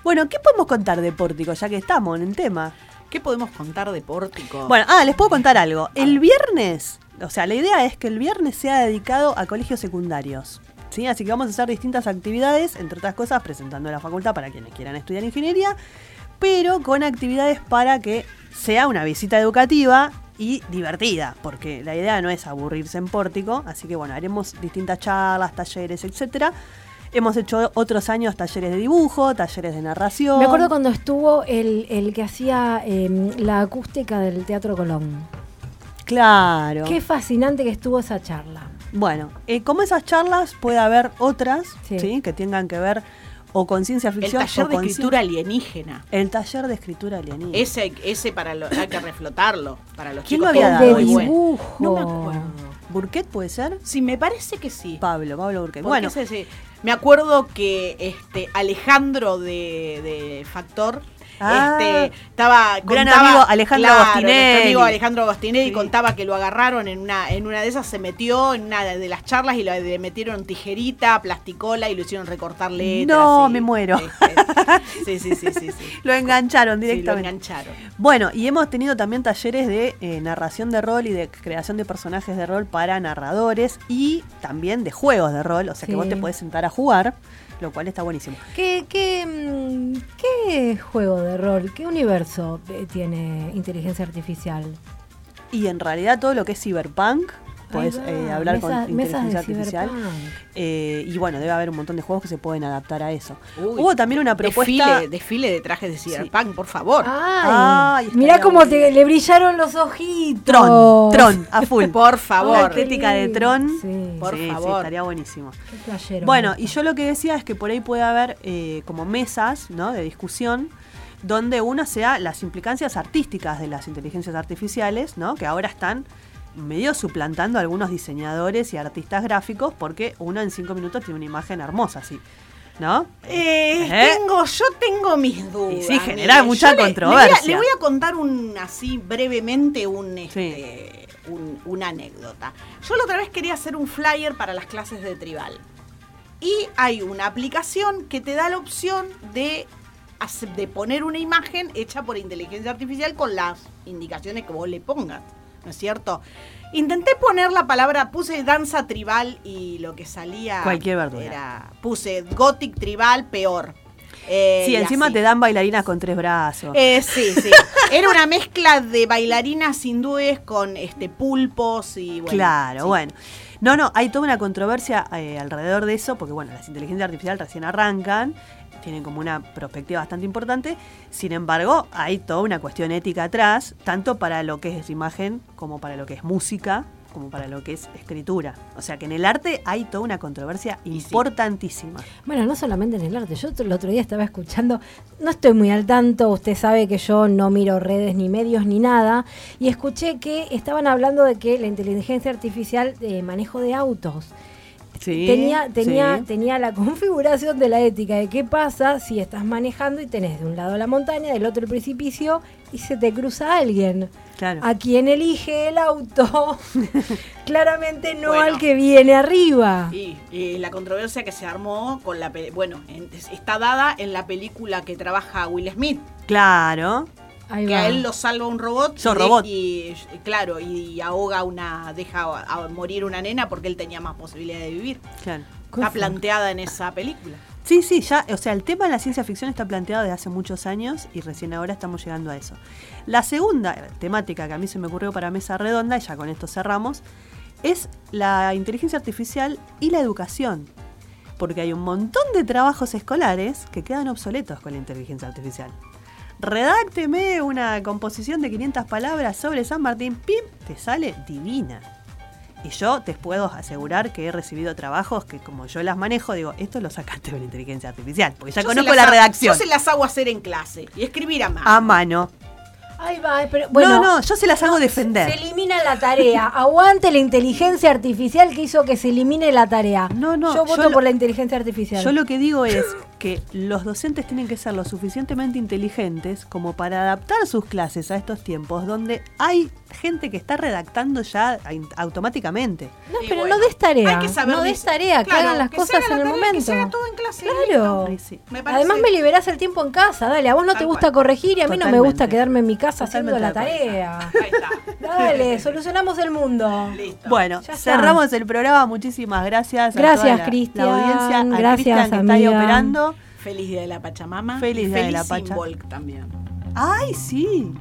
Speaker 4: Bueno, ¿qué podemos contar de Pórtico, ya que estamos en el tema?
Speaker 9: ¿Qué podemos contar de Pórtico?
Speaker 4: Bueno, ah, les puedo contar algo. El viernes, o sea, la idea es que el viernes sea dedicado a colegios secundarios. ¿sí? Así que vamos a hacer distintas actividades, entre otras cosas, presentando la facultad para quienes quieran estudiar ingeniería, pero con actividades para que sea una visita educativa y divertida, porque la idea no es aburrirse en Pórtico, así que bueno, haremos distintas charlas, talleres, etcétera. Hemos hecho otros años talleres de dibujo, talleres de narración.
Speaker 3: Me acuerdo cuando estuvo el, el que hacía em, la acústica del Teatro Colón.
Speaker 4: Claro.
Speaker 3: Qué fascinante que estuvo esa charla.
Speaker 4: Bueno, eh, como esas charlas puede haber otras,
Speaker 3: Sí.
Speaker 4: sí. que tengan que ver o con ciencia
Speaker 9: El
Speaker 4: ficción.
Speaker 9: taller
Speaker 4: o
Speaker 9: de
Speaker 4: con
Speaker 9: escritura alienígena.
Speaker 4: El taller de escritura alienígena.
Speaker 9: Ese, ese para lo, hay que reflotarlo. Para los
Speaker 4: ¿Quién
Speaker 9: chicos
Speaker 4: lo había dado?
Speaker 9: muy
Speaker 4: El de
Speaker 9: bueno.
Speaker 3: dibujo.
Speaker 9: No me acuerdo.
Speaker 4: ¿Burquet puede ser?
Speaker 9: Sí, me parece que sí.
Speaker 4: Pablo, Pablo Burquet.
Speaker 9: Porque
Speaker 4: Bueno,
Speaker 9: ese- ese- me acuerdo que este Alejandro de, de Factor
Speaker 4: Ah,
Speaker 9: este, estaba
Speaker 4: gran
Speaker 9: contaba-
Speaker 4: amigo Alejandro
Speaker 9: claro,
Speaker 4: Agostinelli.
Speaker 9: amigo Alejandro Agostinelli
Speaker 4: Sí.
Speaker 9: contaba que lo agarraron en una en una de esas se metió en una de las charlas y le, le metieron tijerita, plasticola y lo hicieron recortar letras.
Speaker 4: No,
Speaker 9: y-
Speaker 4: me muero.
Speaker 9: Sí, sí, sí, sí, sí.
Speaker 4: lo engancharon
Speaker 9: Sí, lo
Speaker 4: directamente.
Speaker 9: engancharon.
Speaker 4: Bueno, y hemos tenido también talleres de eh, narración de rol y de creación de personajes de rol para narradores y también de juegos de rol, o sea que vos te podés sentar a jugar, lo cual está buenísimo.
Speaker 3: ¿Qué, qué, mm, qué juego de rol, qué universo eh, tiene inteligencia artificial?
Speaker 4: Y en realidad todo lo que es cyberpunk, podés eh, hablar
Speaker 3: mesa-
Speaker 4: con inteligencia artificial. Eh, y bueno, debe haber un montón de juegos que se pueden adaptar a eso.
Speaker 9: Uy,
Speaker 4: Hubo también una propuesta...
Speaker 9: Desfile, desfile de trajes de cyberpunk, por favor.
Speaker 3: Ay,
Speaker 4: Ay,
Speaker 3: mirá cómo te, le brillaron los ojitos.
Speaker 4: Tron, Tron, a full.
Speaker 9: Por favor.
Speaker 4: La estética de Tron.
Speaker 3: Sí.
Speaker 9: Por
Speaker 4: Sí, sí,
Speaker 9: favor.
Speaker 4: estaría buenísimo.
Speaker 3: Qué playero.
Speaker 4: Bueno, y yo lo que decía es que por ahí puede haber eh, como mesas ¿no? de discusión donde una sea las implicancias artísticas de las inteligencias artificiales, ¿no? que ahora están medio suplantando a algunos diseñadores y artistas gráficos porque uno en cinco minutos tiene una imagen hermosa, así, ¿no?
Speaker 9: Eh,
Speaker 4: ¿Eh?
Speaker 9: Tengo, yo tengo mis dudas.
Speaker 4: Y sí, genera
Speaker 9: mire.
Speaker 4: mucha
Speaker 9: le-
Speaker 4: controversia.
Speaker 9: Le voy, a, le voy a contar un así brevemente un, este, un- una anécdota. Yo la otra vez quería hacer un flyer para las clases de tribal. Y hay una aplicación que te da la opción de, de poner una imagen hecha por inteligencia artificial con las indicaciones que vos le pongas. ¿No es cierto? Intenté poner la palabra, puse danza tribal y lo que salía
Speaker 4: Cualquier verdura.
Speaker 9: era, puse gothic tribal peor. Eh,
Speaker 4: sí, encima
Speaker 9: así.
Speaker 4: te dan bailarinas con tres brazos.
Speaker 9: Eh, sí, sí. Era una mezcla de bailarinas hindúes con este pulpos y bueno.
Speaker 4: claro,
Speaker 9: sí.
Speaker 4: bueno. No, no, hay toda una controversia eh, alrededor de eso, porque bueno, las inteligencias artificiales recién arrancan, tienen como una perspectiva bastante importante, sin embargo, hay toda una cuestión ética atrás, tanto para lo que es imagen, como para lo que es música, como para lo que es escritura. O sea que en el arte hay toda una controversia importantísima.
Speaker 3: Bueno, no solamente en el arte. Yo el otro día estaba escuchando, no estoy muy al tanto, usted sabe que yo no miro redes ni medios ni nada, y escuché que estaban hablando de que la inteligencia artificial de manejo de autos
Speaker 4: Sí,
Speaker 3: tenía, tenía,
Speaker 4: sí.
Speaker 3: tenía la configuración de la ética de qué pasa si estás manejando y tenés de un lado la montaña, del otro el precipicio y se te cruza alguien.
Speaker 4: Claro.
Speaker 3: A quien elige el auto, claramente no
Speaker 9: Bueno.
Speaker 3: al que viene arriba.
Speaker 9: Y, y la controversia que se armó con la bueno, en- está dada en la película que trabaja Will Smith,
Speaker 4: Claro.
Speaker 3: Ahí
Speaker 9: que
Speaker 3: va.
Speaker 9: a él lo salva un robot, y de-
Speaker 4: robot.
Speaker 9: y claro, y, ahoga una, deja a, a morir una nena porque él tenía más posibilidad de vivir.
Speaker 4: Claro.
Speaker 9: Está planteada en esa película.
Speaker 4: Sí, sí, ya, o sea, el tema de la ciencia ficción está planteado desde hace muchos años y recién ahora estamos llegando a eso. La segunda temática que a mí se me ocurrió para Mesa Redonda, y ya con esto cerramos, es la inteligencia artificial y la educación. Porque hay un montón de trabajos escolares que quedan obsoletos con la inteligencia artificial. Redácteme una composición de 500 palabras sobre San Martín, ¡pim! Te sale divina. Y yo te puedo asegurar que he recibido trabajos que como yo las manejo, digo, esto lo sacaste con la inteligencia artificial, porque ya
Speaker 9: Yo
Speaker 4: conozco la redacción.
Speaker 9: Yo se las hago hacer en clase y escribir a mano.
Speaker 4: A mano.
Speaker 3: Ahí va, pero bueno.
Speaker 4: no, no, yo se las hago defender.
Speaker 3: Se elimina la tarea. Aguante la inteligencia artificial que hizo que se elimine la tarea.
Speaker 4: No, no,
Speaker 3: Yo voto
Speaker 4: yo lo-
Speaker 3: por la inteligencia artificial.
Speaker 4: Yo lo que digo es que los docentes tienen que ser lo suficientemente inteligentes como para adaptar sus clases a estos tiempos donde hay gente que está redactando ya automáticamente.
Speaker 3: No,
Speaker 9: Y
Speaker 3: pero
Speaker 9: bueno,
Speaker 3: no des tarea.
Speaker 9: hay que saber
Speaker 3: no des tarea, que
Speaker 9: Claro,
Speaker 3: hagan las
Speaker 9: que se
Speaker 3: cosas
Speaker 9: haga
Speaker 3: en
Speaker 9: la
Speaker 3: el
Speaker 9: tarea,
Speaker 3: momento.
Speaker 9: Que se haga todo en clase.
Speaker 3: Claro.
Speaker 4: Sí, sí.
Speaker 9: Me parece-
Speaker 3: Además me liberás el tiempo en casa, dale, a vos no te
Speaker 9: Tal
Speaker 3: gusta
Speaker 9: cual.
Speaker 3: corregir y a mí no me gusta
Speaker 4: Totalmente.
Speaker 3: quedarme en mi casa haciendo la
Speaker 4: Totalmente
Speaker 3: tarea.
Speaker 9: Ahí está.
Speaker 3: Dale, solucionamos el mundo.
Speaker 9: Listo.
Speaker 4: Bueno,
Speaker 3: Ya está.
Speaker 4: cerramos el programa. Muchísimas gracias. a
Speaker 3: Gracias,
Speaker 4: toda la-
Speaker 3: Cristian.
Speaker 4: La audiencia, a
Speaker 3: Gracias,
Speaker 4: Cristian que está ahí.
Speaker 9: Ah,
Speaker 4: operando.
Speaker 9: Feliz Día de la Pachamama.
Speaker 4: Feliz Día de la Pacha.
Speaker 9: Simbolc también.
Speaker 4: ¡Ay, sí!